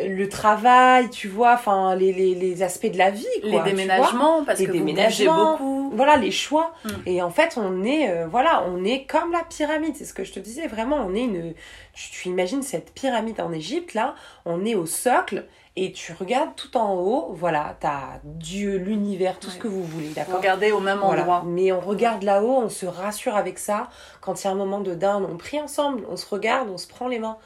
le travail, tu vois, enfin les, les, les aspects de la vie. Quoi, Les déménagements, parce Les que vous déménagements. beaucoup. Voilà les choix. Mm. Et en fait, on est, euh, voilà, on est comme la pyramide. C'est ce que je te disais. Vraiment, on est une. Tu, tu imagines cette pyramide en Égypte là. On est au socle et tu regardes tout en haut. Voilà, t'as Dieu, l'univers, tout ce que vous voulez, d'accord. Regardez au même Voilà. endroit. Mais on regarde là-haut, on se rassure avec ça. Quand il y a un moment de down, on prie ensemble, on se regarde, on se prend les mains,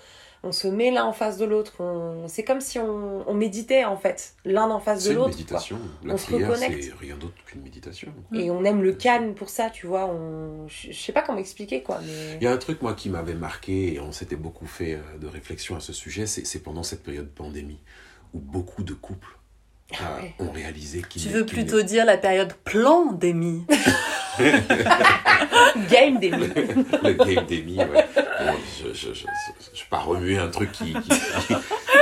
on se met l'un en face de l'autre. On... C'est comme si on, on méditait en fait, l'un en face C'est de une l'autre. méditation. La On se prière, reconnecte. c'est rien d'autre qu'une méditation. quoi. Et on aime le calme pour ça, tu vois. On... Je sais pas comment expliquer quoi, mais. Il y a un truc, moi, qui m'avait marqué, et on s'était beaucoup fait euh, de réflexion à ce sujet, c'est c'est pendant cette période de pandémie, où beaucoup de couples euh, Ah ouais. ont réalisé qu'ils Tu veux plutôt dire la période. Game n'est- le game d'Amy, ouais. Bon, je, je, je, je, pas remuer un truc qui, qui, qui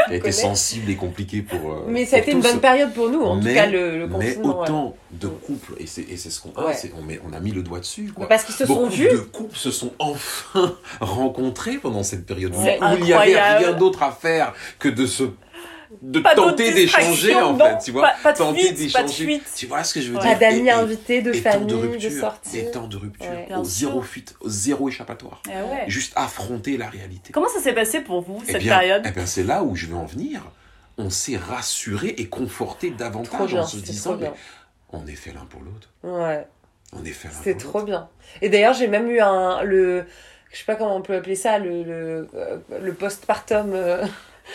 a été sensible et compliqué pour. euh, Mais ça a été une bonne période pour nous, en mais, tout cas le, le mais confinement. ouais. autant de couples, et c'est ce qu'on a, Ouais. c'est- on, met- on a mis le doigt dessus. Quoi. Mais parce qu'ils se sont vus. de couples se sont enfin rencontrés pendant cette période où, il n'y avait rien d'autre à faire que de se de Pas tenter d'échanger en fait, tu vois, Pas- pas de tenter fuite, pas de d'échanger. Tu vois ce que je veux Ouais. dire? Pas d'amis invités, de famille, de de, rupture, sortie. et temps de rupture, Ouais. Au zéro fuite, au zéro échappatoire. Eh ouais. Juste affronter la réalité. Comment ça s'est passé pour vous, Eh cette bien, période? eh bien, c'est là où je veux en venir. On s'est rassuré et conforté davantage bien, en se disant, mais on est fait l'un pour l'autre. Ouais. On est fait l'un pour trop bien. Et d'ailleurs, j'ai même eu un le je sais pas comment on peut appeler ça le le, euh, le postpartum euh,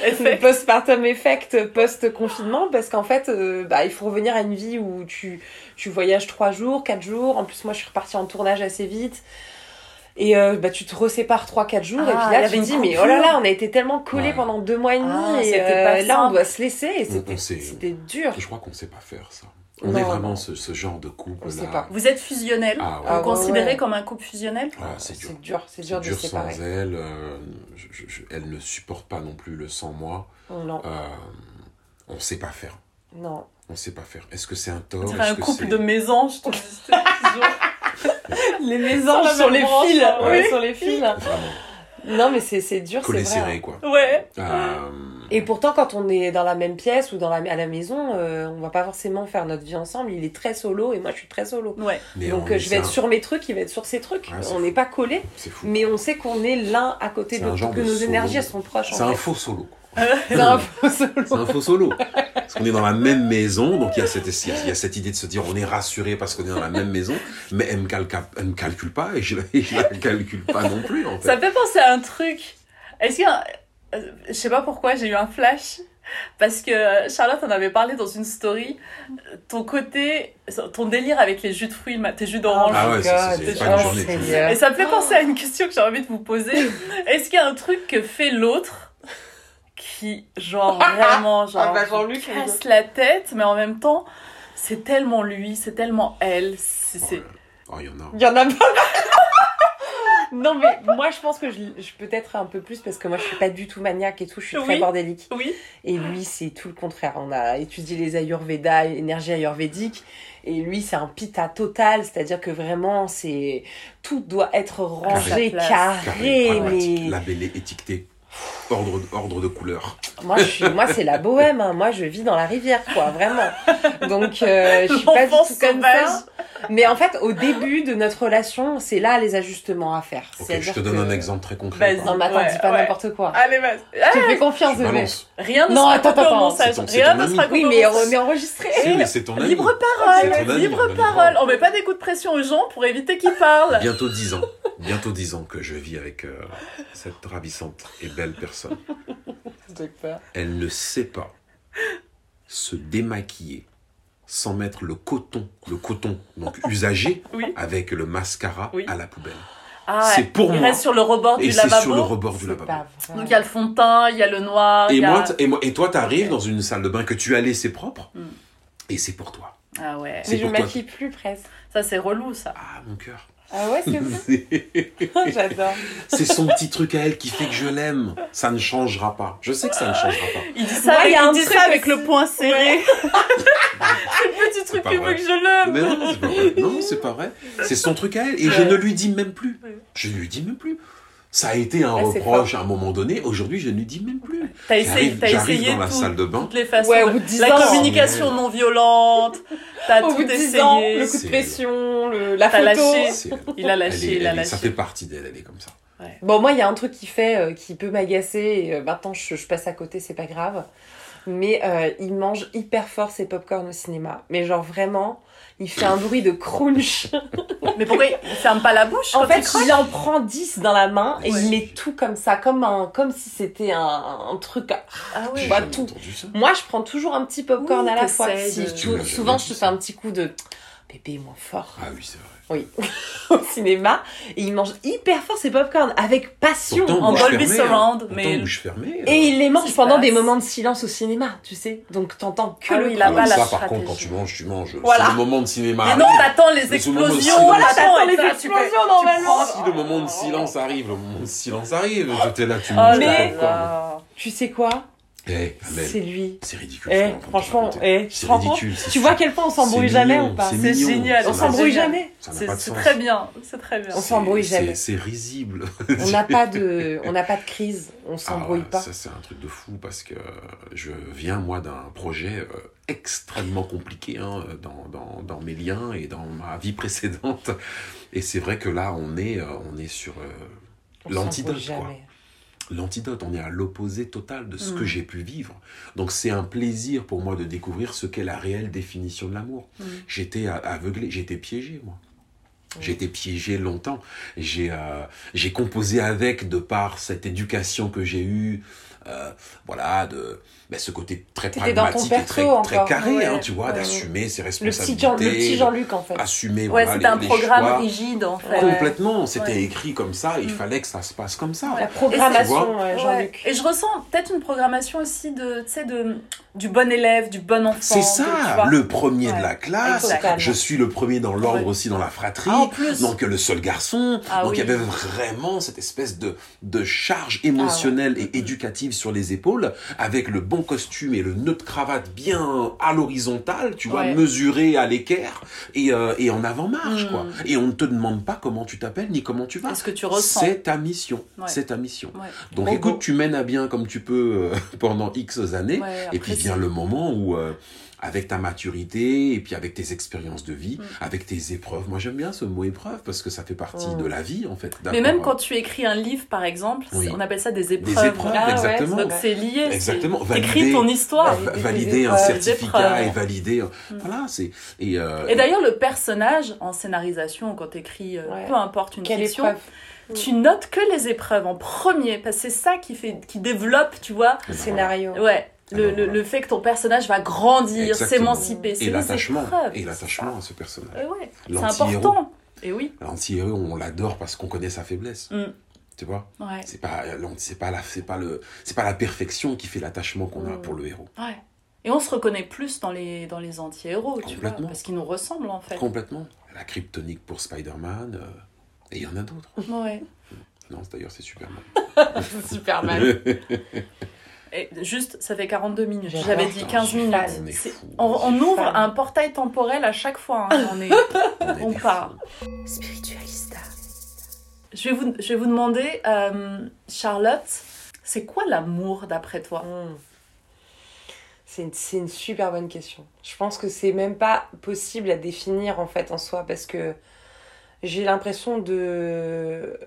le postpartum effect post confinement parce qu'en fait euh, bah il faut revenir à une vie où tu tu voyages trois jours, quatre jours. En plus moi je suis repartie en tournage assez vite. Et euh, bah, tu te resépares 3-4 jours et Ah, puis il y là tu te une dis mais oh là là on a été tellement collés Ouais. pendant deux mois et demi Ah, et c'était euh, pas là on doit se laisser et c'était dur. Je crois qu'on ne sait pas faire ça. On Non, est vraiment ce, ce genre de couple On sait là. pas. Vous êtes fusionnel? Ah ouais. Vous Ah considérez ouais. comme un couple fusionnel? Ah, c'est dur. C'est dur, c'est dur de se sans séparer. elle. euh, je- je- je- elle ne supporte pas non plus le sans moi. Non, Euh, on ne sait pas faire. non. On ne sait pas faire. Est-ce que c'est un tort? On dirait Est-ce un que couple c'est- de mésanges. je dis. Les Sur mésanges sur les fils. hein, Ouais, oui. sur les fils. Vraiment. Non, mais c'est c'est dur, c'est Collé vrai. serré, hein. quoi. ouais. Euh, Et pourtant, quand on est dans la même pièce ou dans la, à la maison, euh, on va pas forcément faire notre vie ensemble. Il est très solo et moi, je suis très solo. Ouais. mais Donc, on euh, je vais être sur mes trucs, il va être sur ses trucs. Ouais, on n'est pas collés, C'est fou. mais on sait qu'on est l'un à côté de l'autre, que nos solo. énergies, elles sont proches. C'est un fait. faux solo. C'est un faux solo. C'est un faux solo. Parce qu'on est dans la même maison, donc il y, a cette, il y a- cette idée de se dire on est rassuré parce qu'on est dans la même maison, mais elle me, calca- elle me calcule pas et je, je la calcule pas non plus en fait. Ça fait penser à un truc. Est-ce qu'il y a. euh, Je sais pas pourquoi, j'ai eu un flash. Parce que euh, Charlotte en avait parlé dans une story. Ton côté. Ton délire avec les jus de fruits, tes jus d'orange. Ah ouais, c'est- pas une oh, journée. Et ça me fait penser à une question que j'ai envie de vous poser. Est-ce qu'il y a un truc que fait l'autre qui, genre, vraiment, genre, Ah bah, Jean-Luc, il casse la tête, mais en même temps, c'est tellement lui, c'est tellement elle. C'est, c'est- Oh, il y en a. Il y en a pas. non, mais moi, je pense que je, je peux être un peu plus parce que moi, je suis pas du tout maniaque et tout. Je suis très Oui. bordélique. Oui. Et lui, c'est tout le contraire. On a étudié les Ayurveda, l'énergie ayurvédique. Et lui, c'est un pita total. C'est-à-dire que vraiment, c'est tout doit être rangé, Carré. carré, Carré, mais labellé, étiqueté. Ordre, ordre de couleur. Moi, je suis, moi, c'est la bohème. hein. Moi, je vis dans la rivière, quoi, vraiment. Donc, euh, je suis pas du tout comme sauvage. ça. Mais en fait, au début de notre relation, c'est là les ajustements à faire. Ok, C'est-à-dire je te donne que- un exemple très concret. Vas-y. Non, mais attends, Ouais, dis pas ouais. n'importe quoi. Allez, vas-y. Je te fais confiance. Balance. Rien ne Non, sera attends, attends, c'est Rien ne sera Oui, mais, est enregistré. Si, mais c'est ton ami. Libre parole, ton ami, libre parole. On met pas des coups de pression aux gens pour éviter qu'ils parlent. Bientôt 10 ans. Bientôt 10 ans que je vis avec euh, cette ravissante et belle personne. Elle ne sait pas se démaquiller sans mettre le coton, le coton donc usagé, Oui. avec le mascara Oui. à la poubelle. Ah, C'est pour il moi. reste sur le rebord Et du c'est lavabo. sur le rebord du lavabo. Donc il y a le fond de teint, il y a le noir. Et y a- moi, et moi, et toi, t'arrives dans une salle de bain que tu as laissé propre, Mm. et c'est pour toi. Ah ouais. Mais je toi. maquille plus presque. Ça c'est relou ça. Ah, mon cœur. Ah ouais, c'est vrai. J'adore. C'est son petit truc à elle qui fait que je l'aime. Ça ne changera pas. Je sais que ça ne changera pas. Il dit ça, il y a il un dit truc ça avec le poing serré. c'est le petit truc pas qui vrai. veut que je l'aime. Mais non, c'est pas vrai. Non, c'est pas vrai. C'est son truc à elle. Et je ne lui dis même plus. Je ne lui dis même plus. Ça a été un Ah, reproche à un moment donné. Aujourd'hui, je ne lui dis même plus. T'as essayé, j'arrive essayé dans la tout- salle de bain. toutes les façons. Ouais, au de- bout de 10 la ans. communication non violente. T'as tout bout de 10 essayé. ans, le coup de pression, le, la photo. lâché. Il a lâché, est- il a est- Ça lâché. fait partie d'elle, elle est comme ça. Bon, moi, il y a un truc qui fait, euh, qui peut m'agacer. Et, euh, maintenant, je, je passe à côté, c'est pas grave. Mais euh, il mange hyper fort ses popcorn au cinéma. Mais genre vraiment, il fait un bruit de crunch. Mais pourquoi il ferme pas la bouche En fait, il en prend 10 dans la main et Ouais. il met tout comme ça, comme, un, comme si c'était un, un truc. à- Ah J'ai oui. Bah, tout. Moi, je prends toujours un petit popcorn Oui, à la fois. Si, souvent, je te fais un petit coup de bébé moins fort Ah oui, c'est vrai. Oui, au cinéma. Et il mange hyper fort ses popcorn avec passion. Pourtant, en Dolby hein. Surround, Pourtant, mais- bouche fermée. Et il les mange pendant des moments de silence au cinéma, tu sais. Donc t'entends que Ah le oui, Ah, la ça, par stratégie. contre, quand tu manges, tu manges. Voilà. Si le moment de cinéma Mais non, t'attends les explosions. Voilà, t'attends les explosions normalement. si le moment de silence arrive, le moment de silence arrive, t'es là, tu Oh manges Mais- ta là popcorn. là. Tu sais quoi? Eh, Amel, C'est lui. c'est ridicule. Eh, de te franchement, raconter. eh, c'est ridicule. Tu vois à quel point on s'embrouille jamais ou pas C'est génial, On s'embrouille jamais. C'est très bien, c'est très bien. On s'embrouille jamais. C'est risible. On n'a pas de, on n'a pas de crise. On Ah, s'embrouille pas. Ça, c'est un truc de fou parce que je viens, moi, d'un projet euh, extrêmement compliqué hein, dans, dans, dans mes liens et dans ma vie précédente. Et c'est vrai que là, on est, euh, on est sur euh, On l'antidote, s'embrouille quoi. L'antidote, on est à l'opposé total de ce Mm. que j'ai pu vivre. Donc c'est un plaisir pour moi de découvrir ce qu'est la réelle définition de l'amour. Mm. J'étais aveuglé, j'étais piégé, moi. J'ai été piégé longtemps. J'ai euh, j'ai composé avec de par cette éducation que j'ai eue, euh, voilà, de ben, ce côté très pragmatique et très, carré, Ouais, hein, tu vois, ouais. d'assumer ses responsabilités, le petit Jean-Luc en fait. assumer Ouais, voilà, c'était un les programme choix. rigide en fait. Complètement, c'était Ouais. écrit comme ça, il Mm. fallait que ça se passe comme ça. La programmation. Jean-Luc. Et je ressens peut-être une programmation aussi de, tu sais, de, du bon élève, du bon enfant. C'est ça, le premier Ouais. de la classe. Je suis le premier dans l'ordre Ouais. aussi dans la fratrie. Ah, en plus. Donc le seul garçon. Ah donc oui. il y avait vraiment cette espèce de, de charge émotionnelle Ah et éducative sur les épaules, avec le bon costume et le nœud de cravate bien à l'horizontale, tu vois, Ouais. mesuré à l'équerre et, euh, et en avant-marche, quoi. Et on ne te demande pas comment tu t'appelles ni comment tu vas. Est-ce que tu ressens? C'est ta mission. Ouais. C'est ta mission. Ouais. Donc Bon, écoute, bon. tu mènes à bien comme tu peux euh, pendant X années. Et puis vient le moment où, euh, avec ta maturité, et puis avec tes expériences de vie, Mm. avec tes épreuves, moi j'aime bien ce mot épreuve parce que ça fait partie Mm. de la vie en fait. Mais même euh, quand tu écris un livre, par exemple, Oui. on appelle ça des Des épreuves. épreuves, Ah ouais, exactement. Donc c'est lié. Exactement. T'écris Valider- ton histoire. Valider tes valider un épreuves, certificat épreuves. et valider. Voilà, c'est. Et, euh, Et d'ailleurs, le personnage en scénarisation, ou quand t'écris, euh, Ouais. peu importe une Quelle fiction, épreuve tu notes que les épreuves en premier, parce que c'est ça qui fait, qui développe, tu vois. ben, Scénario. Ouais. Le, le, fait que ton personnage va grandir, s'émanciper, c'est Et l'attachement. Et l'attachement à ce personnage. Euh, ouais, c'est important. Et oui. L'anti-héros, on l'adore parce qu'on connaît sa faiblesse. Mm. Tu vois? Ouais. C'est pas, c'est pas la, c'est pas le, c'est pas la perfection qui fait l'attachement qu'on a Mm. pour le héros. Ouais. Et on se reconnaît plus dans les, dans les anti-héros, tu vois, parce qu'ils nous ressemblent en fait. Complètement. La kryptonique pour Spider-Man, euh, et il y en a d'autres. Ouais. Non, d'ailleurs, c'est Superman. Super mal. Et juste, ça fait 42 minutes. J'avais dit 15 Je suis minutes. On est ouvre fan. un portail temporel à chaque fois. hein. On, est, On, on part. Spiritualista. Je vais vous, je vais vous demander, euh, Charlotte, C'est quoi l'amour d'après toi? Hmm. C'est une, c'est une super bonne question. Je pense que c'est même pas possible à définir en fait en soi parce que j'ai l'impression de,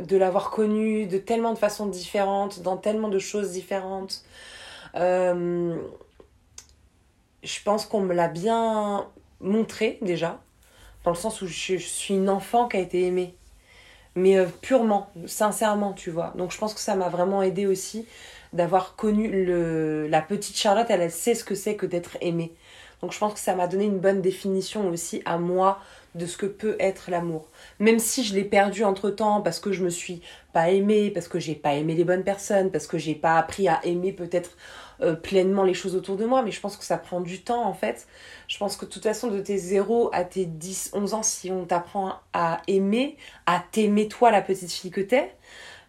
de l'avoir connu de tellement de façons différentes, dans tellement de choses différentes. Euh, je pense qu'on me l'a bien montré déjà, dans le sens où je, suis une enfant qui a été aimée. Mais euh, purement, sincèrement, tu vois. Donc je pense que ça m'a vraiment aidé aussi d'avoir connu la petite Charlotte, elle sait ce que c'est que d'être aimée. Donc je pense que ça m'a donné une bonne définition aussi à moi de ce que peut être l'amour. Même si je l'ai perdu entre temps parce que je me suis pas aimée, parce que j'ai pas aimé les bonnes personnes, parce que j'ai pas appris à aimer peut-être euh, pleinement les choses autour de moi, mais je pense que ça prend du temps en fait. Je pense que de toute façon, de tes 0 à tes 10, 11 ans, si on t'apprend à aimer, à t'aimer toi, la petite fille que t'es,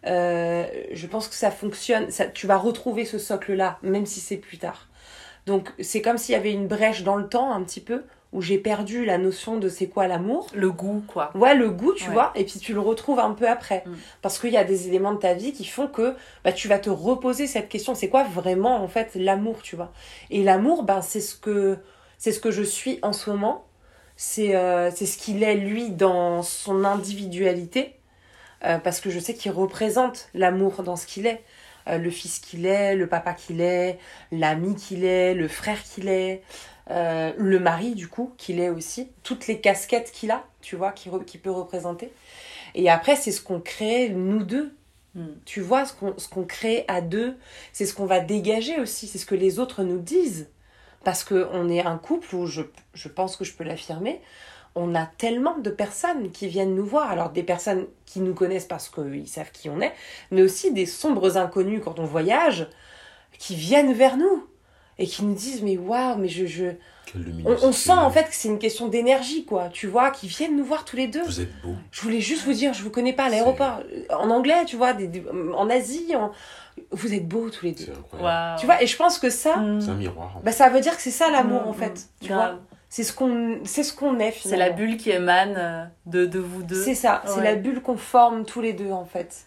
euh, je pense que ça fonctionne. Ça, tu vas retrouver ce socle-là, même si c'est plus tard. Donc c'est comme s'il y avait une brèche dans le temps un petit peu où j'ai perdu la notion de c'est quoi l'amour. Le goût, quoi. Ouais, le goût, tu Ouais. vois, et puis tu le retrouves un peu après. Mm. Parce qu'il y a des éléments de ta vie qui font que bah, tu vas te reposer cette question, c'est quoi vraiment en fait l'amour, tu vois. Et l'amour, ben, c'est ce que c'est ce que je suis en ce moment. C'est euh, ce qu'il est, lui, dans son individualité. Euh, parce que je sais qu'il représente l'amour dans ce qu'il est. Euh, le fils qu'il est, le papa qu'il est, l'ami qu'il est, le frère qu'il est, euh, le mari du coup qu'il est aussi, toutes les casquettes qu'il a, tu vois, qu'il re- peut représenter. Et après, c'est ce qu'on crée nous deux. Mm. Tu vois, ce qu'on ce qu'on crée à deux, c'est ce qu'on va dégager aussi, c'est ce que les autres nous disent. Parce qu'on est un couple où je, je pense que je peux l'affirmer, on a tellement de personnes qui viennent nous voir. Alors des personnes qui nous connaissent parce qu'ils savent qui on est, mais aussi des sombres inconnus quand on voyage, qui viennent vers nous et qui nous disent mais waouh, mais je, je... Quelle On, on sent en fait que c'est une question d'énergie quoi, tu vois, qui viennent nous voir tous les deux. Vous êtes beau. Je voulais juste vous dire, je vous connais pas à l'aéroport, en anglais, tu vois, des- des- en Asie, en- vous êtes beaux tous les deux. C'est incroyable. Waouh. Tu vois, et je pense que ça, Mm. C'est un miroir. en bah, ça veut dire que c'est ça l'amour Mm, en fait, mm. tu Grave. vois. C'est ce qu'on c'est ce qu'on est C'est finalement. la bulle qui émane euh, de, de vous deux. C'est ça, c'est la bulle qu'on forme tous les deux en fait.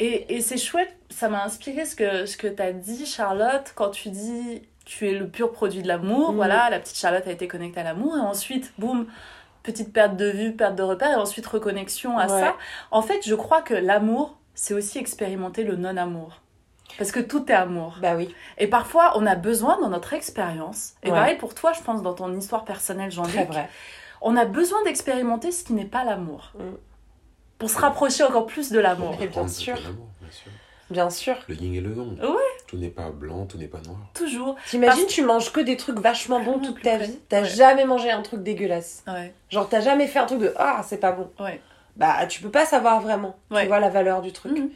Et, et c'est chouette, ça m'a inspiré ce que, ce que tu as dit, Charlotte, quand tu dis tu es le pur produit de l'amour. Mhm. Voilà, la petite Charlotte a été connectée à l'amour. Et ensuite, boum, petite perte de vue, perte de repère. Et ensuite, reconnexion à Ouais. ça. En fait, je crois que l'amour, c'est aussi expérimenter le non-amour. Parce que tout est amour. Bah oui, Et parfois, on a besoin dans notre expérience, et Ouais. pareil pour toi, je pense, dans ton histoire personnelle, très Jean-Luc, vrai. on a besoin d'expérimenter ce qui n'est pas l'amour. Mm. Pour se rapprocher encore plus de l'amour. Mais bien sûr. bien sûr. Bien sûr. Le yin et le yang. Ouais. Tout n'est pas blanc, tout n'est pas noir. Toujours. T'imagines, Parce- tu manges que des trucs vachement bons toute ta vie. T'as Ouais. jamais mangé un truc dégueulasse. Ouais. Genre, t'as jamais fait un truc de ah, c'est pas bon. Ouais. Bah, tu peux pas savoir vraiment. Ouais. Tu vois la valeur du truc. Mhm.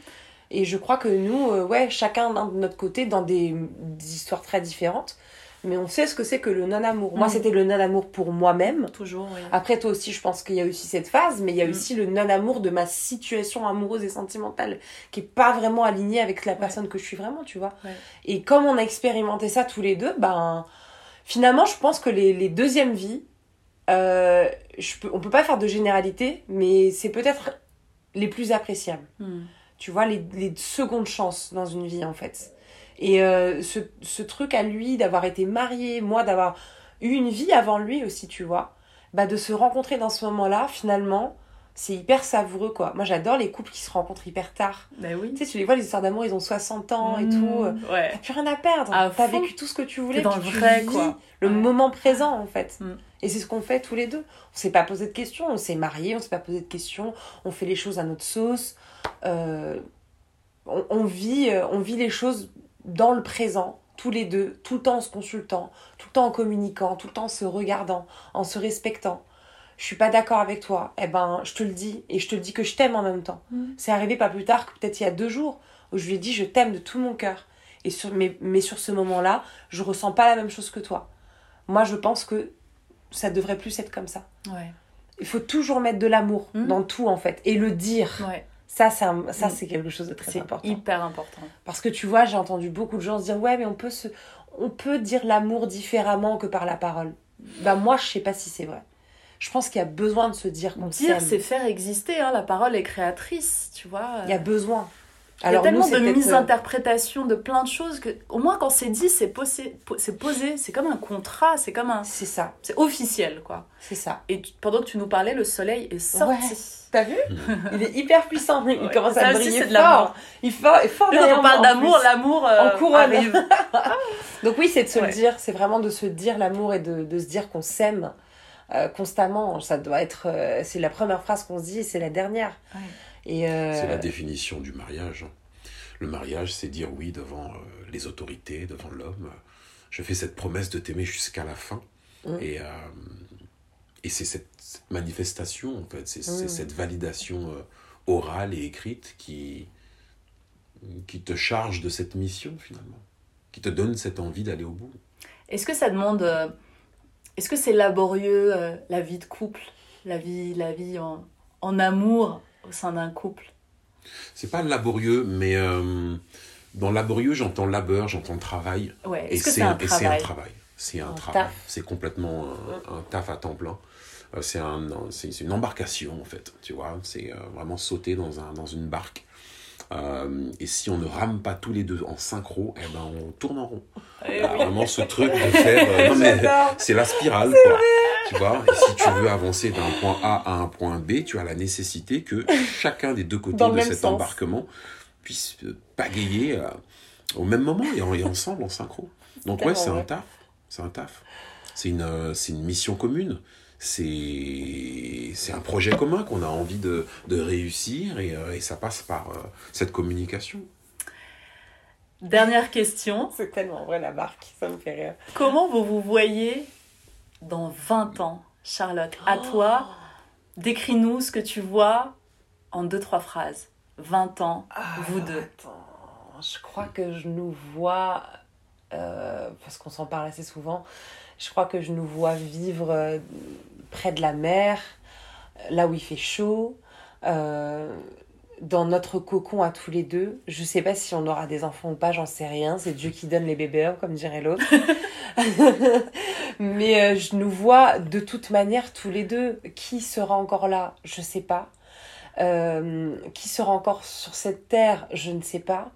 Et je crois que nous, euh, ouais, chacun d'un de notre côté, dans des, des histoires très différentes, mais on sait ce que c'est que le non-amour. Moi, Mhm. c'était le non-amour pour moi-même. Toujours, oui. Après, toi aussi, je pense qu'il y a aussi cette phase, mais il y a Mhm. aussi le non-amour de ma situation amoureuse et sentimentale, qui est pas vraiment alignée avec la personne que je suis vraiment, tu vois. Ouais. Et comme on a expérimenté ça tous les deux, ben, finalement, je pense que les, les deuxièmes vies, euh, je peux, on peut pas faire de généralité, mais c'est peut-être les plus appréciables Mm. tu vois, les, les secondes chances dans une vie, en fait. Et euh, ce, ce truc à lui d'avoir été marié, moi d'avoir eu une vie avant lui aussi, tu vois, bah de se rencontrer dans ce moment-là, finalement, c'est hyper savoureux, quoi. Moi, j'adore les couples qui se rencontrent hyper tard. Ben oui. Tu sais, tu les vois, les histoires d'amour, ils ont 60 ans et Mm. tout. Ouais. T'as plus rien à perdre. À T'as fond. vécu tout ce que tu voulais. T'es dans le vrai, quoi. Le Ouais. moment présent, en fait. Mm. Et c'est ce qu'on fait tous les deux. On s'est pas posé de questions. On s'est mariés, on s'est pas posé de questions. On fait les choses à notre sauce. Euh, on, on vit, euh, on vit les choses dans le présent, tous les deux, tout le temps en se consultant, tout le temps en communiquant, tout le temps en se regardant, en se respectant. Je suis pas d'accord avec toi. Eh ben, je te le dis. Et je te le dis que je t'aime en même temps. Mm. C'est arrivé pas plus tard que peut-être il y a deux jours où je lui ai dit je t'aime de tout mon cœur. Et sur, mais, mais sur ce moment-là, je ressens pas la même chose que toi. Moi, je pense que ça devrait plus être comme ça. Ouais. Il faut toujours mettre de l'amour Mhm. dans tout, en fait. Et le dire. Ouais. Ça, ça, Mhm. c'est quelque chose de très C'est important. hyper important. Parce que tu vois, j'ai entendu beaucoup de gens se dire Ouais, mais on peut, se... on peut dire l'amour différemment que par la parole. Bah, moi, je sais pas si c'est vrai. Je pense qu'il y a besoin de se dire qu'on Dire, s'aime. c'est faire exister. Hein. La parole est créatrice, tu vois. Il y a besoin. Il y a tellement de misinterprétations de plein de choses que, au moins, quand c'est dit, c'est posé, c'est posé, c'est comme un contrat, c'est comme un. C'est ça. C'est officiel, quoi. C'est ça. Et pendant que tu nous parlais, le soleil est sorti. Ouais. T'as vu? Il est hyper puissant. Il commence à briller fort. Il fait fort. Quand on parle d'amour, l'amour euh, en couronne. Donc oui, c'est de se le dire. C'est vraiment de se dire l'amour et de, de, se dire qu'on s'aime euh, constamment. Ça doit être. Euh, c'est la première phrase qu'on se dit et c'est la dernière. Et C'est la définition du mariage. Le mariage, c'est dire oui devant les autorités, devant l'homme. Je fais cette promesse de t'aimer jusqu'à la fin. Mm. Et, et c'est cette manifestation, en fait, c'est mm. cette validation euh, orale et écrite qui, qui te charge de cette mission, finalement, qui te donne cette envie d'aller au bout. Est-ce que ça demande. Euh, est-ce que c'est laborieux, euh, la vie de couple, la vie, la vie en, en amour au sein d'un couple C'est pas laborieux, mais dans laborieux, j'entends labeur, j'entends travail. et c'est un, un, travail. C'est un, travail. C'est complètement un, un, taf à temps plein. Euh, c'est un, une embarcation en fait, tu vois, c'est euh, vraiment sauter dans, un, dans une barque. Euh, et si on ne rame pas tous les deux en synchro, eh ben on tourne en rond. Eh vraiment ce truc de faire. c'est la spirale, quoi. Tu vois, et si tu veux avancer d'un point A à un point B, tu as la nécessité que chacun des deux côtés de cet embarquement puisse pagayer au même moment et, et ensemble en synchro. Donc ouais, c'est un taf. C'est un taf. C'est une, une mission commune c'est un projet commun qu'on a envie de, de réussir et, euh, et, ça passe par euh, cette communication. Dernière question. C'est tellement vrai la marque, ça me fait rire. Comment vous vous voyez dans 20 ans, Charlotte? À toi, décris-nous ce que tu vois en deux, trois phrases. 20 ans, ah, vous deux. Attends, je crois que je nous vois, euh, parce qu'on s'en parle assez souvent, je crois que je nous vois vivre près de la mer, là où il fait chaud, euh, dans notre cocon à tous les deux. Je sais pas si on aura des enfants ou pas, j'en sais rien. C'est Dieu qui donne les bébés comme dirait l'autre. Mais euh, je nous vois de toute manière tous les deux. Qui sera encore là? Je sais pas. Euh, qui sera encore sur cette terre? Je ne sais pas.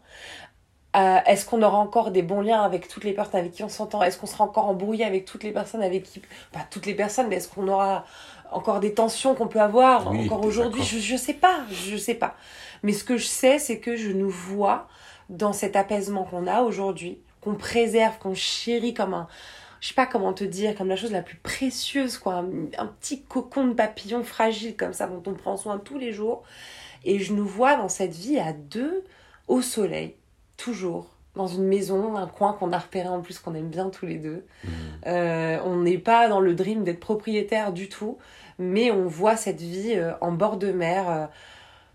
Euh, est-ce qu'on aura encore des bons liens avec toutes les personnes avec qui on s'entend? Est-ce qu'on sera encore embrouillé avec toutes les personnes avec qui... Pas toutes les personnes, mais est-ce qu'on aura encore des tensions qu'on peut avoir encore aujourd'hui? Je, ne sais pas, je sais pas. Mais ce que je sais, c'est que je nous vois dans cet apaisement qu'on a aujourd'hui, qu'on préserve, qu'on chérit comme un... Je sais pas comment te dire, comme la chose la plus précieuse, quoi. Un, un petit cocon de papillon fragile comme ça dont on prend soin tous les jours. Et je nous vois dans cette vie à deux, au soleil, toujours dans une maison, un coin qu'on a repéré en plus qu'on aime bien tous les deux. Mmh. Euh, on n'est pas dans le dream d'être propriétaire du tout, mais on voit cette vie euh, en bord de mer, euh,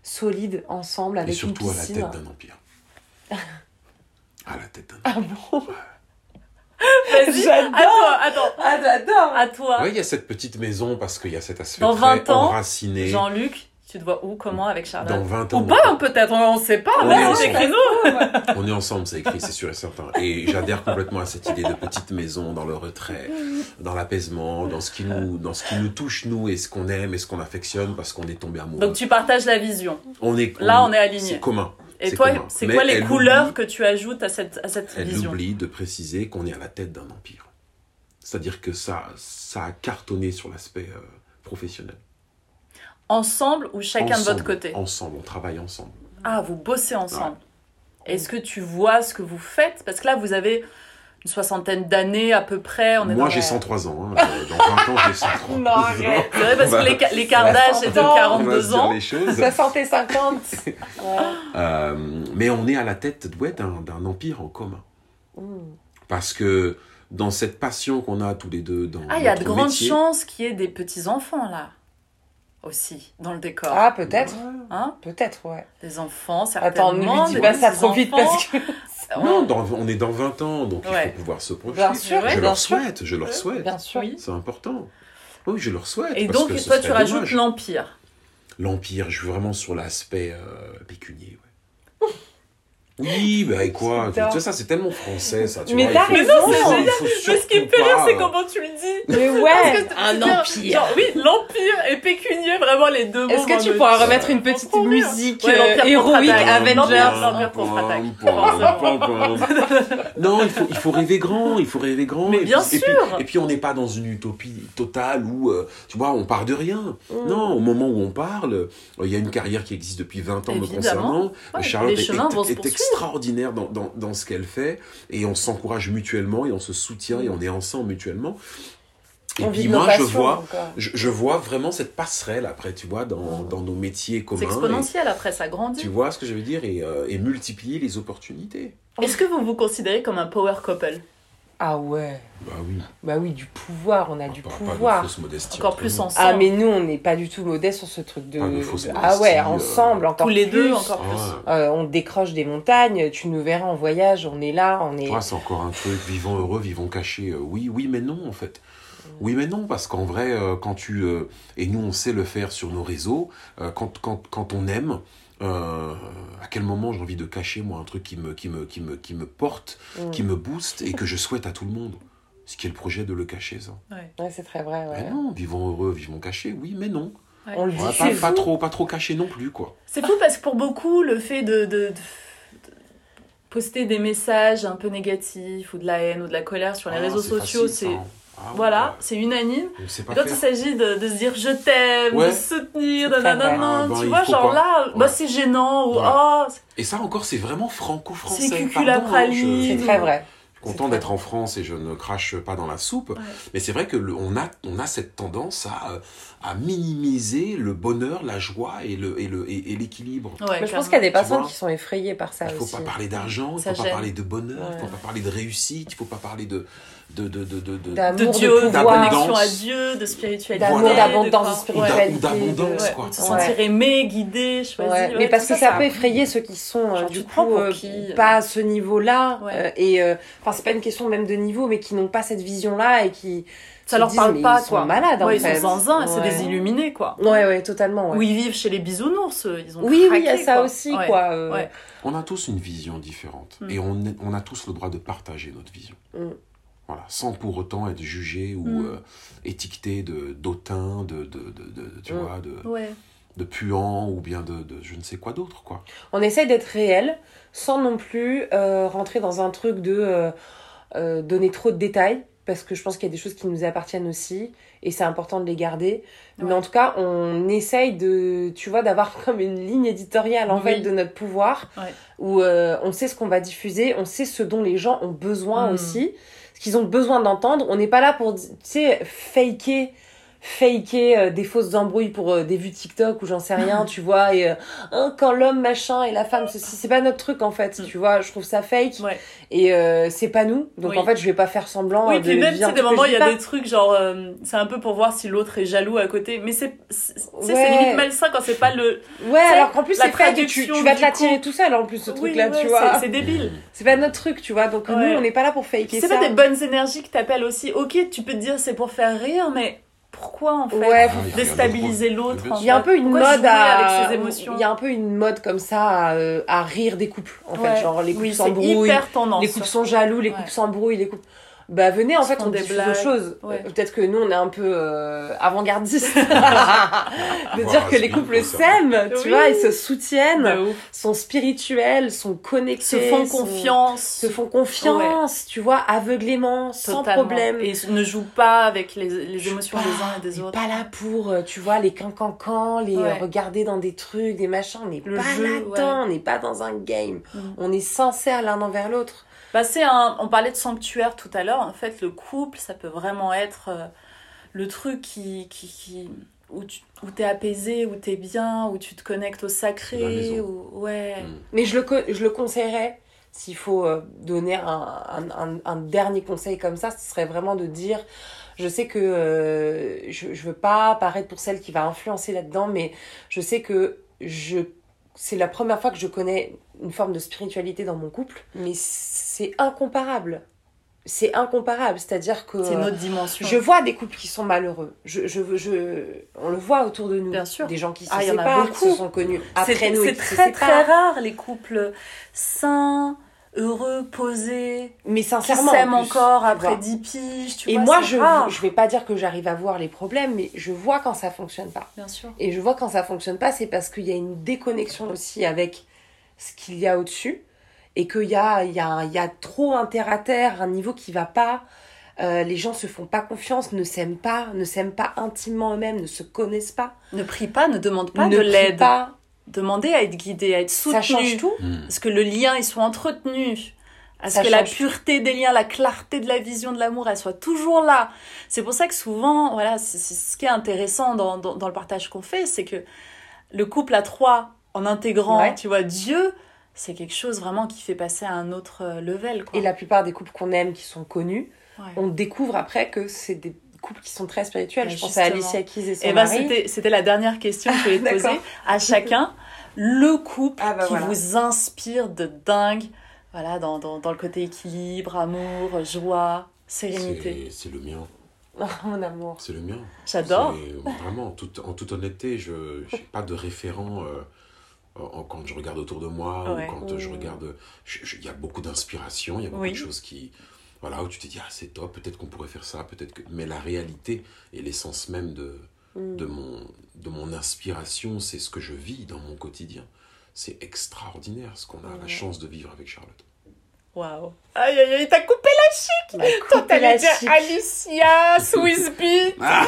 solide, ensemble, avec Et surtout à la tête d'un empire. à la tête d'un empire. Ah bon J'adore. Attends, Ah, j'adore. À toi. Oui, il y a cette petite maison parce qu'il y a cet aspect Dans 20 ans, enraciné. Jean-Luc, tu te vois où, comment avec Charlotte Dans 20 ans. Ou pas, peut-être, on ne sait pas. On est écrit On est ensemble, c'est écrit, c'est sûr et certain. Et j'adhère complètement à cette idée de petite maison, dans le retrait, dans l'apaisement, dans ce qui nous, dans ce qui nous touche nous et ce qu'on aime et ce qu'on affectionne parce qu'on est tombé amoureux. Donc tu partages la vision. On est. Là, on est aligné. C'est commun. Et toi, c'est quoi les couleurs que tu ajoutes à cette, à cette vision? Elle oublie de préciser qu'on est à la tête d'un empire. C'est-à-dire que ça, ça a cartonné sur l'aspect euh, professionnel. Ensemble ou chacun de votre côté Ensemble, on travaille ensemble. Ah, vous bossez ensemble. Est-ce que tu vois ce que vous faites? Parce que là, vous avez une soixantaine d'années à peu près. On est Moi, j'ai 103 ans. Hein. Dans 20 ans, j'ai 103 non, arrête. C'est vrai, parce que l'écart d'âge est de 42 ans. Les choses. 60 et 50. euh, mais on est à la tête ouais, d'un empire en commun. Mm. Parce que dans cette passion qu'on a tous les deux dans Ah, il y a de grandes chances qu'il y ait des petits-enfants là aussi dans le décor. Ah, peut-être. Hein Peut-être, ouais. Des enfants, certainement. Attends, ne lui dis pas ça trop vite parce que... Non, on est dans 20 ans, donc il faut pouvoir se projeter. Bien sûr, je leur souhaite, je leur souhaite. Bien sûr. C'est important. Oui, je leur souhaite. Et donc, toi, tu rajoutes l'Empire. L'Empire, je suis vraiment sur l'aspect euh, pécunier. Ouais. Oui, bah et quoi Tu vois, ça, c'est tellement français, ça. Tu Mais vois, t'as il faut- raison. Mais ce qui me surtout fait rire, pas, c'est comment tu le dis. Mais ouais, un empire. Genre, oui, l'empire et pécunier, vraiment les deux mots. Est-ce que tu pourras remettre une petite musique euh, héroïque. Avengers L'Empire contre-attaque. Non, il faut, il faut rêver grand, il faut rêver grand. Mais et bien puis, et sûr. puis- Et puis, on n'est pas dans une utopie totale où, euh, tu vois, on part de rien. Mm. Non, au moment où on parle, euh, il y a une carrière qui existe depuis 20 ans me concernant. Charlotte est, extraordinaire dans, dans, dans ce qu'elle fait et on s'encourage mutuellement et on se soutient et on est ensemble mutuellement. Et On puis moi, je vois, encore. je, je vois vraiment cette passerelle après, tu vois, dans, dans nos métiers communs. C'est et- exponentiel après, ça grandit. tu vois ce que je veux dire et, euh, et multiplier les opportunités. Est-ce que vous vous considérez comme un power couple? Ah ouais. Bah oui. Bah oui, du pouvoir, on a du pas pouvoir. de fausse modestie. Encore plus nous. ensemble. Ah mais nous on n'est pas du tout modeste sur ce truc de, Pas de fausse de- modestie, ah ouais euh, ensemble encore Tous les deux, plus. encore plus. Ah Euh, on décroche des montagnes tu nous verras en voyage on est là on est ouais. Ouais, c'est encore un truc, vivons heureux, vivons cachés. Euh, oui, oui, mais non, en fait. Oui, mais non, parce qu'en vrai, euh, quand tu. euh, et nous, on sait le faire sur nos réseaux, euh, quand, quand, quand on aime. Euh, à quel moment j'ai envie de cacher moi un truc qui me, qui me, qui me, qui me porte, qui me booste et que je souhaite à tout le monde? Ce qui est le projet de le cacher, ça. ouais c'est très vrai ouais. Mais non, vivons heureux, vivons cachés, oui, mais non. on le dit pas, trop, pas trop caché non plus, quoi. C'est fou parce que pour beaucoup, le fait de, de- de- de poster des messages un peu négatifs ou de la haine ou de la colère sur les Ah, réseaux sociaux, c'est hein. Ah, voilà, ouais. c'est unanime. Pas quand faire. il s'agit de, de se dire je t'aime, Ouais. de soutenir, nanana, vrai. Ah, tu ben, vois, genre pas. là, bah c'est gênant ou Ouais. oh, Et ça encore, c'est vraiment franco-français. C'est cucul à Pardon, praline. je- c'est très vrai Je suis content d'être en France et je ne crache pas dans la soupe. Mais c'est vrai que le- on a on a cette tendance à euh, à minimiser le bonheur, la joie et le et le et, et l'équilibre. Je pense qu'il y a des personnes qui sont effrayées par ça Il faut aussi pas parler d'argent, il Ça faut pas gêne. parler de bonheur, il faut pas parler de réussite, il faut pas parler de de de de de, de- Dieu, de, pouvoir. connexion à D'abondance. Dieu, de spiritualité, d'amour d'abondance de spiritualité d'abondance, quoi. de se Ouais. sentir aimé, guidé, choisi. Ouais, ouais, mais parce que ça, ça, peut effrayer ceux qui sont euh, Genre, du coup pour euh, qui, euh pas à ce niveau-là Ouais. euh, et euh, enfin c'est pas une question même de niveau mais qui n'ont pas cette vision-là et qui Ça leur disent, parle pas, ils quoi. sont malades en ouais, fait. Ils sont zinzins, c'est des illuminés, quoi. Ouais ouais totalement ouais. Ou ils vivent chez les bisounours, ils ont Oui oui il y a ça aussi quoi. On a tous une vision différente Mm. et on, a tous le droit de partager notre vision. Voilà, sans pour autant être jugé ou Mm. euh, étiqueté de d'autant, de, de, de, de- tu Mm. vois, de, Ouais. de puant ou bien de, de je ne sais quoi d'autre, quoi. On essaye d'être réel sans non plus euh, rentrer dans un truc de euh, euh, donner trop de détails parce que je pense qu'il y a des choses qui nous appartiennent aussi et c'est important de les garder. Mais en tout cas, on essaye de, tu vois, d'avoir comme une ligne éditoriale en Oui. fait de notre pouvoir Ouais. où euh, on sait ce qu'on va diffuser, on sait ce dont les gens ont besoin Mm. aussi, qu'ils ont besoin d'entendre. On n'est pas là pour, tu sais, faker faker euh, des fausses embrouilles pour euh, des vues TikTok ou j'en sais rien, tu vois, et euh, Hein, quand l'homme machin et la femme ceci, c'est pas notre truc en fait, Mm. tu vois, je trouve ça fake Ouais. et euh, c'est pas nous, donc Oui. en fait je vais pas faire semblant Oui, de puis même, un des moments, il y a pas. des trucs genre, euh, c'est un peu pour voir si l'autre est jaloux à côté, mais c'est, c'est, Ouais. c'est limite malsain quand c'est pas le. Ouais, alors qu'en plus c'est fake et tu, vas te l'attirer tout seul en plus ce Oui, truc là, ouais, tu vois. c'est, c'est débile. C'est pas notre truc, tu vois, donc nous on n'est pas là pour faker C'est ça. pas des bonnes énergies que t'appelles aussi. Ok, tu peux te dire c'est pour faire rire, mais pourquoi en fait Ouais, Ah, déstabiliser l'autre. Il y a un fait peu une Pourquoi mode à avec ses émotions. il y a un peu une mode comme ça à, euh, à rire des couples en Ouais. fait, genre les couples oui, s'embrouillent, les couples sont jaloux, les Ouais. couples s'embrouillent, les couples bah venez en fait on des diffuse blagues. autre chose. Ouais. Euh, Peut-être que nous on est un peu euh, avant-gardistes de dire que les couples s'aiment, tu Oui. vois, ils se soutiennent, sont spirituels, sont connectés, Se font sont- confiance. se font confiance, tu vois, aveuglément, sans problème. Et ne jouent pas avec les, les émotions Pas- des uns et des autres. pas là pour, euh, tu vois, les cancancans, les Ouais. regarder dans des trucs, des machins. On n'est Le pas jeu, là-dedans, on n'est pas dans un game. Mm. On est sincère l'un envers l'autre. Bah, c'est un... On parlait de sanctuaire tout à l'heure. En fait, le couple, ça peut vraiment être euh, le truc qui, qui, qui... où tu où t'es apaisé, où t'es bien, où tu te connectes au sacré. Où... Ouais. Mm. Mais je le, co- je le conseillerais, s'il faut euh, donner un, un, un- un dernier conseil comme ça, ce serait vraiment de dire, je sais que euh, je, je veux pas paraître pour celle qui va influencer là-dedans, mais je sais que je c'est la première fois que je connais une forme de spiritualité dans mon couple, mais c'est incomparable. c'est incomparable. C'est-à-dire que. C'est une autre dimension. Je vois des couples qui sont malheureux. Je, je, je, on le voit autour de nous. Bien sûr. Des gens qui se Ah, il y en a séparent, qui se sont connus après C'est nous. c'est se très très rare les couples sains, heureux, posés, Mais qui sincèrement. s'aiment en encore après. 10 piges. Tu Et vois, moi, je, rare. je vais pas dire que j'arrive à voir les problèmes, mais je vois quand ça fonctionne pas. Bien sûr. Et je vois quand ça fonctionne pas, c'est parce qu'il y a une déconnexion aussi avec ce qu'il y a au-dessus. Et qu'il y a, il y, a, il y a trop un terre à terre, un niveau qui va pas. Euh, les gens se font pas confiance, ne s'aiment pas, ne s'aiment pas intimement eux-mêmes, ne se connaissent pas. Ne prie pas, ne demande pas ne de prient l'aide. pas. Demandez à être guidé, à être soutenu. Ça change tout. Hmm. À ce que le lien il soit entretenu. À ce Ça que la pureté des liens, la clarté de la vision de l'amour, elle soit toujours là. C'est pour ça que souvent, voilà, c'est c'est ce qui est intéressant dans, dans, dans le partage qu'on fait, c'est que le couple à trois, en intégrant, Ouais. tu vois, Dieu, c'est quelque chose vraiment qui fait passer à un autre euh, level. Quoi. Et la plupart des couples qu'on aime, qui sont connus, Ouais. on découvre après que c'est des couples qui sont très spirituels. Ouais, je pense à. Alicia Keys et son Et ben mari. c'était c'était la dernière question que je voulais te poser à chacun. Le couple Ah bah qui voilà. vous inspire de dingue, voilà, dans, dans, dans le côté équilibre, amour, joie, sérénité. C'est le mien. Oh, mon amour. C'est le mien. J'adore. Vraiment, en toute, en toute honnêteté, je n'ai pas de référent euh, quand je regarde autour de moi Ouais. ou quand je regarde. je- je- Il y a beaucoup d'inspiration, il y a beaucoup Oui. de choses qui. Voilà, où tu te dis, ah, c'est top, peut-être qu'on pourrait faire ça, peut-être que. Mais la réalité et l'essence même de, Mm. de, mon, de mon inspiration, c'est ce que je vis dans mon quotidien. C'est extraordinaire ce qu'on a la chance de vivre avec Charlotte. Waouh. Aïe aïe aïe, t'as coupé la chic Toi t'allais la dire chic. Alicia, Swiss Beat Ah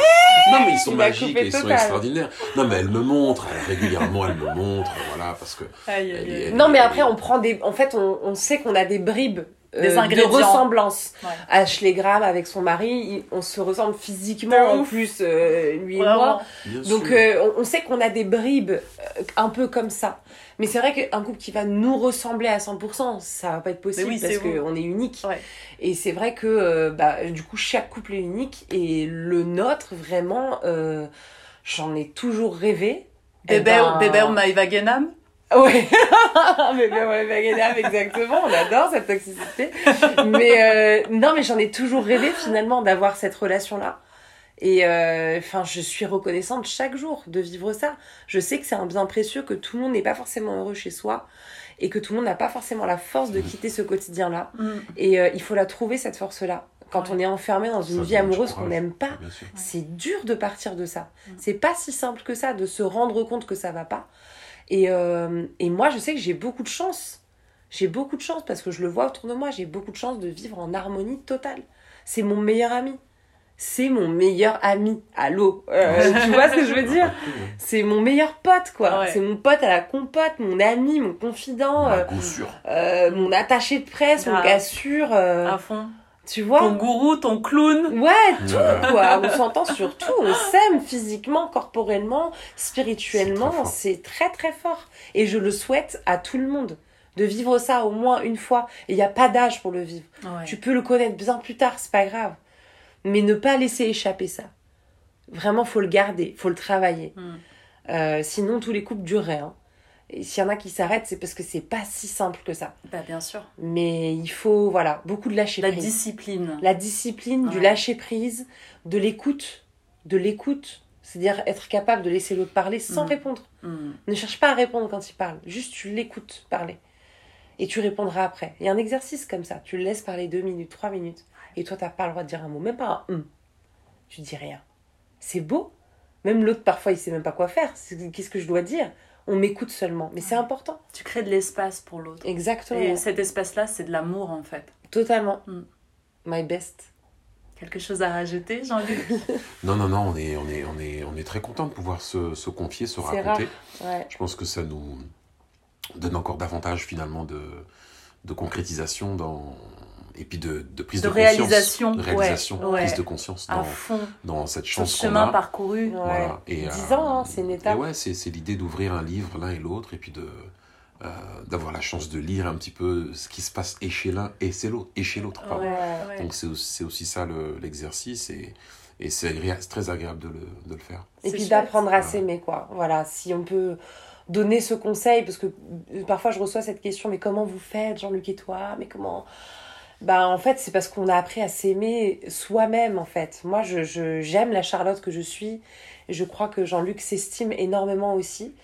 non, mais ils sont magiques et ils sont extraordinaires. Non, mais elle me montre, elle, régulièrement, elle me montre, voilà, parce que. Aïe aïe elle- aïe. elle- Non, mais après, on prend des. En fait, on, on sait qu'on a des bribes. Euh, Des de ingrédients. ressemblance. Ouais. Ashley Graham avec son mari, on se ressemble physiquement De en plus, euh, lui et moi. Donc euh, on, sait qu'on a des bribes euh, un peu comme ça. Mais c'est vrai qu'un couple qui va nous ressembler à 100%, ça va pas être possible oui, parce qu'on est unique. Ouais. Et c'est vrai que euh, bah, du coup chaque couple est unique et le nôtre vraiment, euh, j'en ai toujours rêvé. Eh Bébé, ben, bébé Maïva Genam Ouais, bébé ouais, Vagenam, exactement, on adore cette toxicité. Mais euh, non, mais j'en ai toujours rêvé finalement d'avoir cette relation-là. Et euh, enfin, je suis reconnaissante chaque jour de vivre ça. Je sais que c'est un bien précieux, que tout le monde n'est pas forcément heureux chez soi et que tout le monde n'a pas forcément la force de quitter ce quotidien-là. Mm. Et euh, il faut la trouver cette force-là. Quand Ouais. on est enfermé dans une Ça vie amoureuse qu'on n'aime pas, Bien c'est dur de partir de ça. Mm. C'est pas si simple que ça de se rendre compte que ça va pas. Et, euh, et moi, je sais que j'ai beaucoup de chance. J'ai beaucoup de chance parce que je le vois autour de moi. J'ai beaucoup de chance de vivre en harmonie totale. C'est mon meilleur ami. C'est mon meilleur ami. Allô? Euh, Tu vois ce que je veux dire? C'est mon meilleur pote, quoi. Ouais. C'est mon pote à la compote, mon ami, mon confident, À euh, coup sûr. euh, mon attaché de presse, mon Grave. gars sûr. euh, à fond. Tu vois Ton gourou, ton clown. Ouais, tout Ouais. quoi. On s'entend sur tout. On s'aime physiquement, corporellement, spirituellement. C'est très très très fort. Et je le souhaite à tout le monde de vivre ça au moins une fois. Il n'y a pas d'âge pour le vivre. Ouais. Tu peux le connaître bien plus tard, c'est pas grave. Mais ne pas laisser échapper ça. Vraiment, faut le garder, faut le travailler. Mm. Euh, sinon, tous les couples dureraient. hein. Et s'il y en a qui s'arrêtent, c'est parce que c'est pas si simple que ça. Bah, bien sûr. Mais il faut, voilà, beaucoup de lâcher La prise discipline. la discipline, du lâcher prise, de l'écoute, de l'écoute, c'est-à-dire être capable de laisser l'autre parler sans Mm. répondre. Mm. Ne cherche pas à répondre quand il parle, juste tu l'écoutes parler et tu répondras après. Il y a un exercice comme ça, tu le laisses parler deux minutes, trois minutes et toi t'as pas le droit de dire un mot, même pas un hum. Tu dis rien. C'est beau. Même l'autre parfois il sait même pas quoi faire. Qu'est-ce que je dois dire? On m'écoute seulement, mais c'est important. Tu crées de l'espace pour l'autre. Exactement. Et cet espace-là, c'est de l'amour en fait. Totalement. Mm. My best. Quelque chose à rajouter, Jean-Luc Non, non, non, on est, on est, on est, on est très content de pouvoir se, se confier, se raconter. Ouais. Je pense que ça nous donne encore davantage finalement de, de concrétisation dans, et puis de, de prise De de, conscience. De réalisation, ouais, ouais. prise de conscience À dans, fond. dans cette Ce chance qu'on chemin a. parcouru. Ouais. Voilà. Et, 10 euh, ans, hein, c'est une étape. Et ouais, c'est, c'est l'idée d'ouvrir un livre l'un et l'autre et puis de euh, d'avoir la chance de lire un petit peu ce qui se passe et chez l'un et c'est l'autre et chez l'autre. pardon. Ouais, ouais. Donc c'est aussi, c'est aussi ça le- l'exercice et, et c'est, très agréable de le, de le faire. Et C'est puis chouette. d'apprendre à s'aimer, quoi. Voilà, si on peut donner ce conseil, parce que euh, parfois je reçois cette question, mais comment vous faites, Jean-Luc et toi? Mais comment bah en fait c'est parce qu'on a appris à s'aimer soi-même en fait. Moi je j'aime la Charlotte que je suis. Je crois que Jean-Luc s'estime énormément aussi.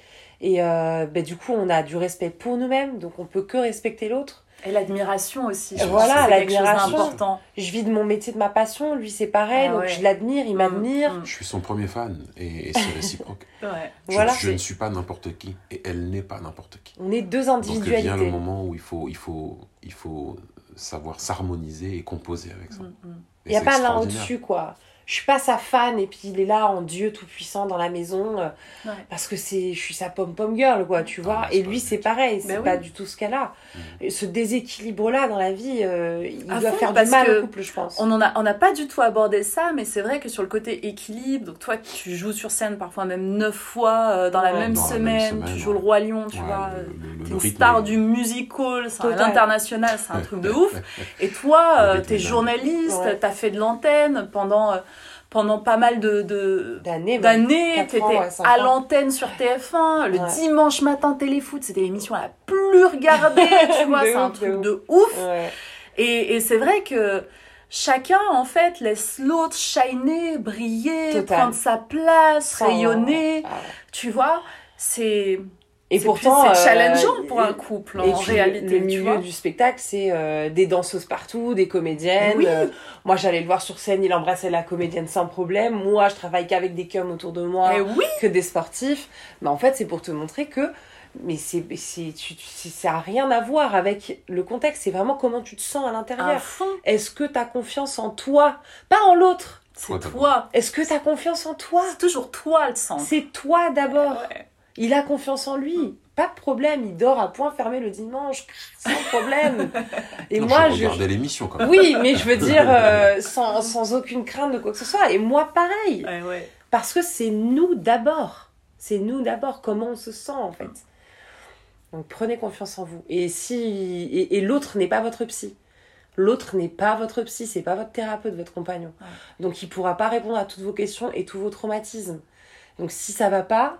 Et euh, bah, du coup on a du respect pour nous-mêmes, donc on peut que respecter l'autre. Et l'admiration aussi. je Voilà, l'admiration. d'important. Je vis de mon métier, de ma passion, lui c'est pareil, Ah donc ouais. je l'admire, il m'admire. Mm, Je suis son premier fan et, et c'est réciproque. mm. Ouais. Je, Voilà. je ne suis pas n'importe qui et elle n'est pas n'importe qui. On est deux Donc vient le individualités. moment où il faut, il faut, il faut savoir s'harmoniser et composer avec ça. Mm, mm. Il n'y a pas l'un au-dessus, quoi. Je suis pas sa fan et puis il est là en Dieu tout-puissant dans la maison euh, Ouais. parce que c'est je suis sa pom-pom girl, quoi, tu Ah, vois. Et lui, c'est pareil, c'est Ben pas oui. du tout ce qu'elle a. Mm. Ce déséquilibre-là dans la vie, euh, il À doit fond, faire du mal au couple, je pense. On en a, on n'a pas du tout abordé ça, mais c'est vrai que sur le côté équilibre, donc toi tu joues sur scène parfois même neuf fois euh, dans la Ouais. même Dans la semaine, même semaine, tu ouais. joues le roi lion, tu Ouais, vois. le- le- une star du musical, c'est à l'international, c'est un truc de ouf. Et toi, euh, est dingue. journaliste, Ouais. t'as fait de l'antenne pendant, euh, pendant pas mal de, de- D'années, d'années. T'étais à l'antenne sur TF1, le Ouais. dimanche matin téléfoot, c'était l'émission la plus regardée, tu vois, c'est un truc de ouf. Ouais. Et, et c'est vrai que chacun, en fait, laisse l'autre shiner, briller, Total. prendre sa place, rayonner. Ah ouais. Tu vois, c'est. Et pourtant, c'est euh, challengeant pour et- un couple, Et en puis, réalité. le tu milieu vois. du spectacle, c'est euh, des danseuses partout, des comédiennes. Oui. Euh, moi, j'allais le voir sur scène, il embrassait la comédienne sans problème. Moi, je travaille qu'avec des cums autour de moi, Eh oui, que des sportifs. Mais en fait, c'est pour te montrer que mais c'est c'est tu- tu- c'est- ça a rien à voir avec le contexte. C'est vraiment comment tu te sens à l'intérieur. fond, Est-ce que tu as confiance en toi, pas en l'autre c'est Toi. Est-ce que tu as confiance en toi C'est toujours toi le centre. C'est toi d'abord. Ouais. Il a confiance en lui. Pas de problème, il dort à point fermé le dimanche, sans problème. Et Non, moi, je je. regardais l'émission quand même. Oui, mais je veux dire, euh, sans, sans aucune crainte de quoi que ce soit. Et moi, pareil. Ouais, ouais. Parce que c'est nous d'abord. C'est nous d'abord, comment on se sent en fait. Donc prenez confiance en vous. Et si et, et l'autre n'est pas votre psy. L'autre n'est pas votre psy, c'est pas votre thérapeute, votre compagnon. Ouais. Donc il pourra pas répondre à toutes vos questions et tous vos traumatismes. Donc si ça va pas,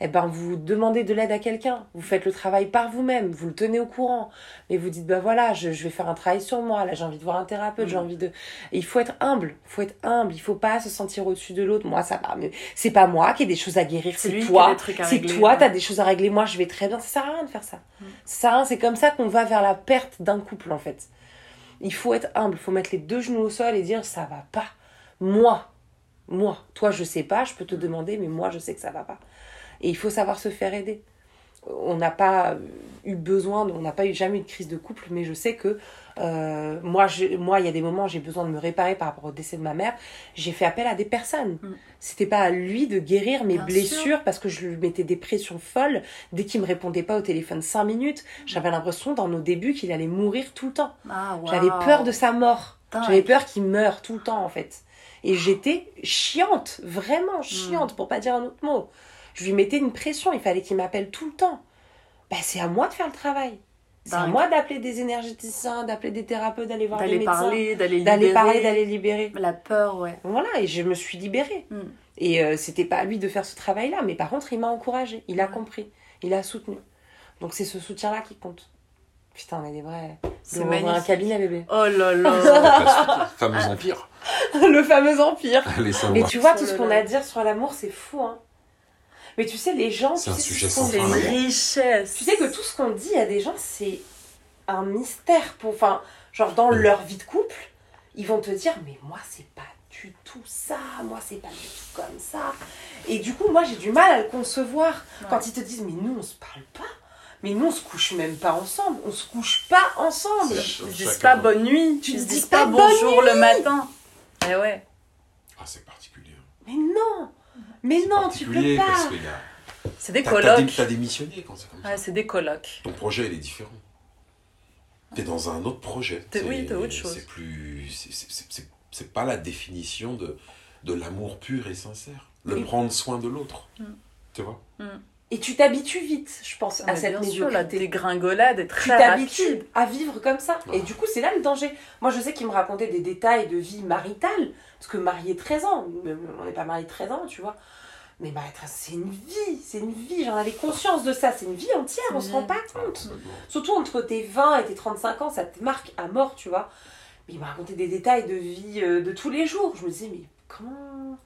eh ben vous demandez de l'aide à quelqu'un. Vous faites le travail par vous-même, vous le tenez au courant. Mais vous dites bah voilà, je, je vais faire un travail sur moi. Là j'ai envie de voir un thérapeute, Mm. j'ai envie de. Et il faut être humble. Il faut être humble. Il faut pas se sentir au-dessus de l'autre. Moi ça va, mais c'est pas moi qui ai des choses à guérir, C'est toi. C'est toi, ouais. t'as des choses à régler. Moi je vais très bien. Ça sert à rien de faire ça. Mm. Ça. C'est comme ça qu'on va vers la perte d'un couple en fait. Il faut être humble. Il faut mettre les deux genoux au sol et dire ça va pas. Moi, moi, toi je sais pas, je peux te demander, mais moi je sais que ça va pas. Et il faut savoir se faire aider. On n'a pas eu besoin, de- on n'a pas eu jamais eu de crise de couple, mais je sais que euh, moi, je- moi, il y a des moments où j'ai besoin de me réparer par rapport au décès de ma mère. J'ai fait appel à des personnes. Mm. C'était pas à lui de guérir mes Bien blessures sûr. parce que je lui mettais des pressions folles. Dès qu'il me répondait pas au téléphone cinq minutes, j'avais l'impression dans nos débuts qu'il allait mourir tout le temps. Ah. J'avais peur de sa mort. J'avais peur qu'il meure tout le temps, en fait. Et j'étais chiante, vraiment chiante, Hmm. pour pas dire un autre mot. Je lui mettais une pression, il fallait qu'il m'appelle tout le temps. Bah, c'est à moi de faire le travail. C'est à Dingue. moi d'appeler des énergéticiens, d'appeler des thérapeutes, d'aller voir des D'aller médecins. parler, d'aller libérer. D'aller parler, d'aller libérer. La peur, ouais. Voilà, et je me suis libérée. Mm. Et euh, c'était pas à lui de faire ce travail-là, mais par contre, il m'a encouragée, il a compris, il a soutenu. Donc c'est ce soutien-là qui compte. Putain, on est des vrais. C'est On va ouvrir un magnifique. cabinet, bébé. Oh là là. Le fameux empire. le fameux empire. Les. Mais tu vois, Oh tout ce qu'on a à dire sur l'amour, c'est fou, hein. Mais tu sais, les gens, C'est tu un sais, sujet tout ce qu'on sans C'est fin, une dit- d'ailleurs. richesse. Tu sais que tout ce qu'on dit à des gens, c'est un mystère pour. Enfin, genre dans leur vie de couple, ils vont te dire, mais moi, c'est pas du tout ça, moi, c'est pas du tout comme ça. Et du coup, moi, j'ai du mal à le concevoir quand ils te disent, mais nous, on se parle pas. Mais nous, on se couche même pas ensemble. On se couche pas ensemble. Ils se disent pas bonne nuit. Tu se dis pas bonjour le matin. Eh ouais. Ah, c'est particulier. Mais non Mais non, tu peux pas. C'est des T'as, t'as, colocs. dé- t'as démissionné quand c'est comme ça. Ouais, c'est des colocs. Ton projet, il est différent. T'es dans un autre projet. T'es- C'est- oui, t'es autre chose. C'est plus... C'est, c'est- c'est- c'est- c'est pas la définition de, de l'amour pur et sincère. Le Oui. prendre soin de l'autre. Mm. Tu vois? Et tu t'habitues vite, je pense, Ah, à cette bien sûr, la médiocrité. dégringolade est tu très t'habitues à vivre comme ça. Et Ah. du coup, c'est là le danger. Moi, je sais qu'il me racontait des détails de vie maritale, parce que marié 13 ans, on n'est pas marié 13 ans, tu vois. Mais bah, c'est une vie, c'est une vie, j'en avais conscience de ça, c'est une vie entière, on se rend pas compte. Surtout entre tes 20 et tes 35 ans, ça te marque à mort, tu vois. Mais il m'a raconté des détails de vie euh, de tous les jours. Je me disais, mais comment,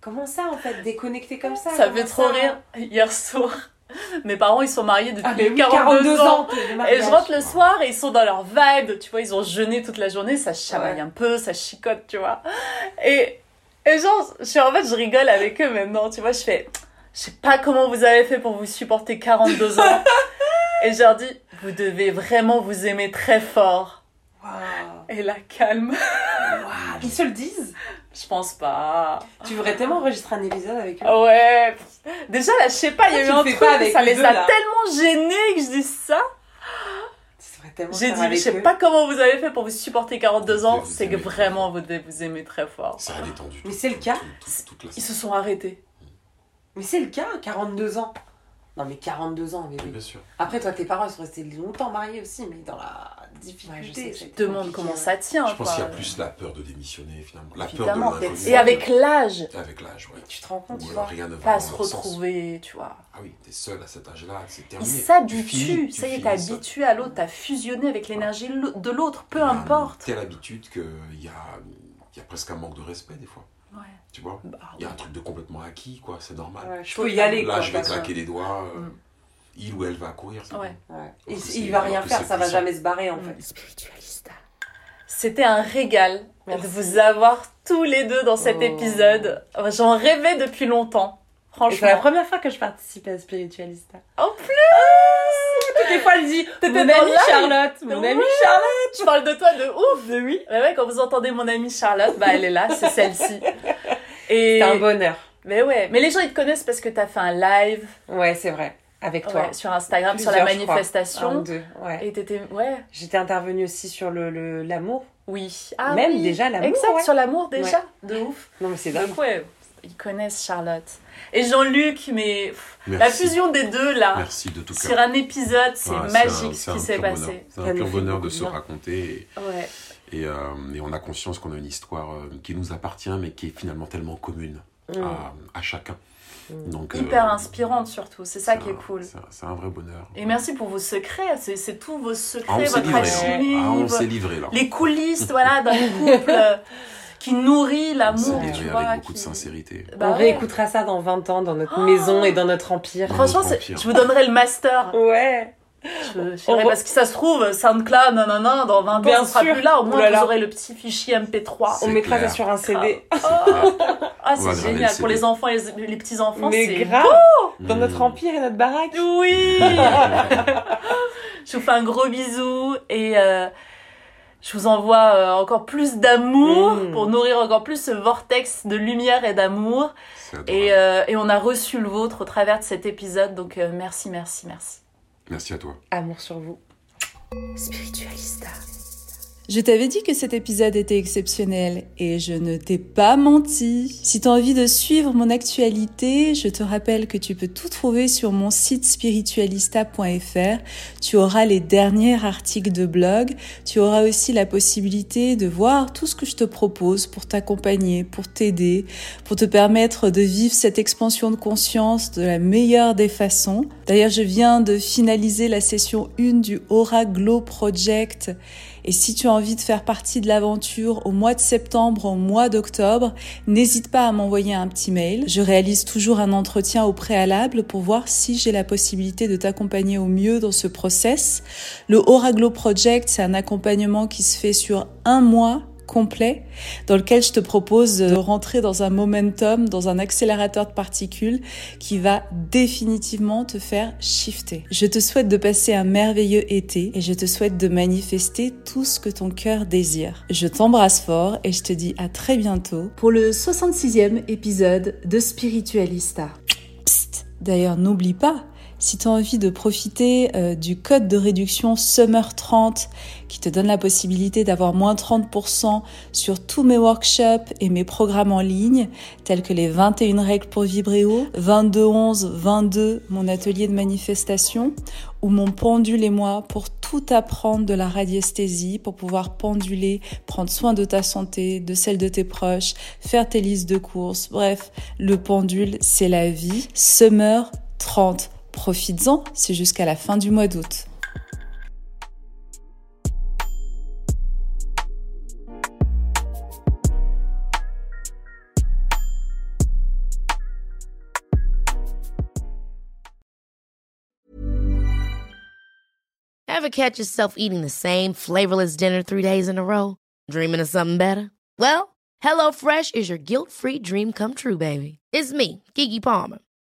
comment ça en fait, déconnecter comme ça Ça fait trop rire. Hier soir, mes parents ils sont mariés depuis 42, ah, ans. et je rentre le soir et ils sont dans leur vibe, tu vois, ils ont jeûné toute la journée, ça chamaille un peu, ça chicote, tu vois. Et, et genre, je suis en fait, je rigole avec eux maintenant, tu vois, je fais, je sais pas comment vous avez fait pour vous supporter 42 ans. et je leur dis, vous devez vraiment vous aimer très fort. Et la calme. Ils se le disent? Je pense pas. Tu voudrais tellement enregistrer un épisode avec eux? Ouais. Déjà, là, je sais pas, il y a eu un truc, ça les a tellement gênés que je dise ça. J'ai dit, je sais pas comment vous avez fait pour vous supporter 42 ans, c'est que vraiment vous devez vous aimer très fort. Ça a détendu. Mais c'est le cas. Ils se sont arrêtés. Mais c'est le cas, 42 ans. Non, mais 42 ans, Bien sûr. Après, toi, tes parents sont restés longtemps mariés aussi, mais dans la difficulté. je te demande comment ça tient. Je pense qu'il y a plus la peur de démissionner, finalement. La peur de Et avec l'âge. Avec l'âge, ouais. Tu te rends compte, tu vois. Pas se retrouver, tu vois. Ah oui, t'es seul à cet âge-là, c'est terminé. Il s'habitue, ça y est, t'es habitué à l'autre, t'as fusionné avec l'énergie de l'autre, peu importe. Telle habitude qu'il y a, y a presque un manque de respect, des fois. Tu vois bah, Il y a un truc de complètement acquis, quoi, c'est normal. Ouais, je peux y aller, Là, je vais claquer les doigts. Euh, mm. Il ou elle va courir. Ouais. ouais. Il, il va rien faire, ça va jamais se barrer, en mm. fait. Spiritualista. C'était un régal de vous avoir tous les deux dans cet oh. épisode. J'en rêvais depuis longtemps. Franchement. C'est la première fois que je participe à Spiritualista. En plus toutes les fois, elle dit Mon amie Charlotte, mon amie Charlotte. Je parle de toi de ouf. De oui. Mais ouais, quand vous entendez mon amie Charlotte, bah elle est là, c'est celle-ci. Et... C'est un bonheur. Mais ouais, mais les gens ils te connaissent parce que t'as fait un live. Ouais, c'est vrai. Avec toi. Ouais, sur Instagram, sur la manifestation. Un, deux, ouais. Et t'étais, ouais. J'étais intervenue aussi sur le, l'amour. Oui. Ah, Même déjà l'amour. Exact, sur l'amour déjà. De ouf. Non, mais c'est dingue. Donc, ouais, ils connaissent Charlotte. Et Jean-Luc, mais la fusion des deux là, Merci de tout sur un épisode, c'est magique ce qui s'est passé. C'est un pur bonheur de se raconter. Et, ouais. Et, euh, et, on a conscience qu'on a une histoire euh, qui nous appartient, mais qui est finalement tellement commune mm. à, à, chacun. Mm. Donc, Hyper euh, inspirante surtout, c'est ça qui est cool. C'est un vrai bonheur. Et merci pour vos secrets, c'est tous vos secrets, ah, votre alchimie. Ah, on s'est livré là. Les coulisses, voilà, d'un couple qui nourrit l'amour, tu vois. Avec beaucoup de sincérité. Bah on réécoutera ça dans 20 ans, dans notre maison et dans notre empire. Franchement, je vous donnerai le master. Ouais. Je, je parce que ça se trouve, SoundCloud, non, non, non, dans 20 ans, Bien sera plus là. Au moins, vous aurez le petit fichier MP3. On mettra ça sur un CD. Ah, c'est génial. Pour les enfants et les, petits-enfants, c'est grave. Dans notre empire et notre baraque. Oui. je vous fais un gros bisou et euh, je vous envoie euh, encore plus d'amour mm. pour nourrir encore plus ce vortex de lumière et d'amour. Et, euh, et, on a reçu le vôtre au travers de cet épisode. Donc euh, merci, merci, merci. Merci à toi. Amour sur vous. Spiritualista. Je t'avais dit que cet épisode était exceptionnel et je ne t'ai pas menti. Si tu as envie de suivre mon actualité, je te rappelle que tu peux tout trouver sur mon site spiritualista.fr. Tu auras les derniers articles de blog. Tu auras aussi la possibilité de voir tout ce que je te propose pour t'accompagner, pour t'aider, pour te permettre de vivre cette expansion de conscience de la meilleure des façons. D'ailleurs, je viens de finaliser la session 1 du Aura Glow Project et si tu as envie de faire partie de l'aventure au mois de septembre, au mois d'octobre, n'hésite pas à m'envoyer un petit mail. Je réalise toujours un entretien au préalable pour voir si j'ai la possibilité de t'accompagner au mieux dans ce process. Le Oraglo Project, c'est un accompagnement qui se fait sur un mois complet dans lequel je te propose de rentrer dans un momentum, dans un accélérateur de particules qui va définitivement te faire shifter. Je te souhaite de passer un merveilleux été et je te souhaite de manifester tout ce que ton cœur désire. Je t'embrasse fort et je te dis à très bientôt pour le 66e épisode de Spiritualista. Psst, d'ailleurs n'oublie pas, si tu as envie de profiter euh, du code de réduction SUMMER30 qui te donne la possibilité d'avoir moins 30% sur tous mes workshops et mes programmes en ligne, tels que les 21 règles pour vibrer haut, 22 11 22 mon atelier de manifestation ou mon pendule et moi pour tout apprendre de la radiesthésie pour pouvoir penduler, prendre soin de ta santé, de celle de tes proches, faire tes listes de courses. Bref, le pendule, c'est la vie. Summer 30. Profites-en, c'est jusqu'à la fin du mois d'août. Ever catch yourself eating the same flavorless dinner three days in a row? Dreaming of something better? Well, HelloFresh is your guilt-free dream come true, baby. It's me, Kiki Palmer.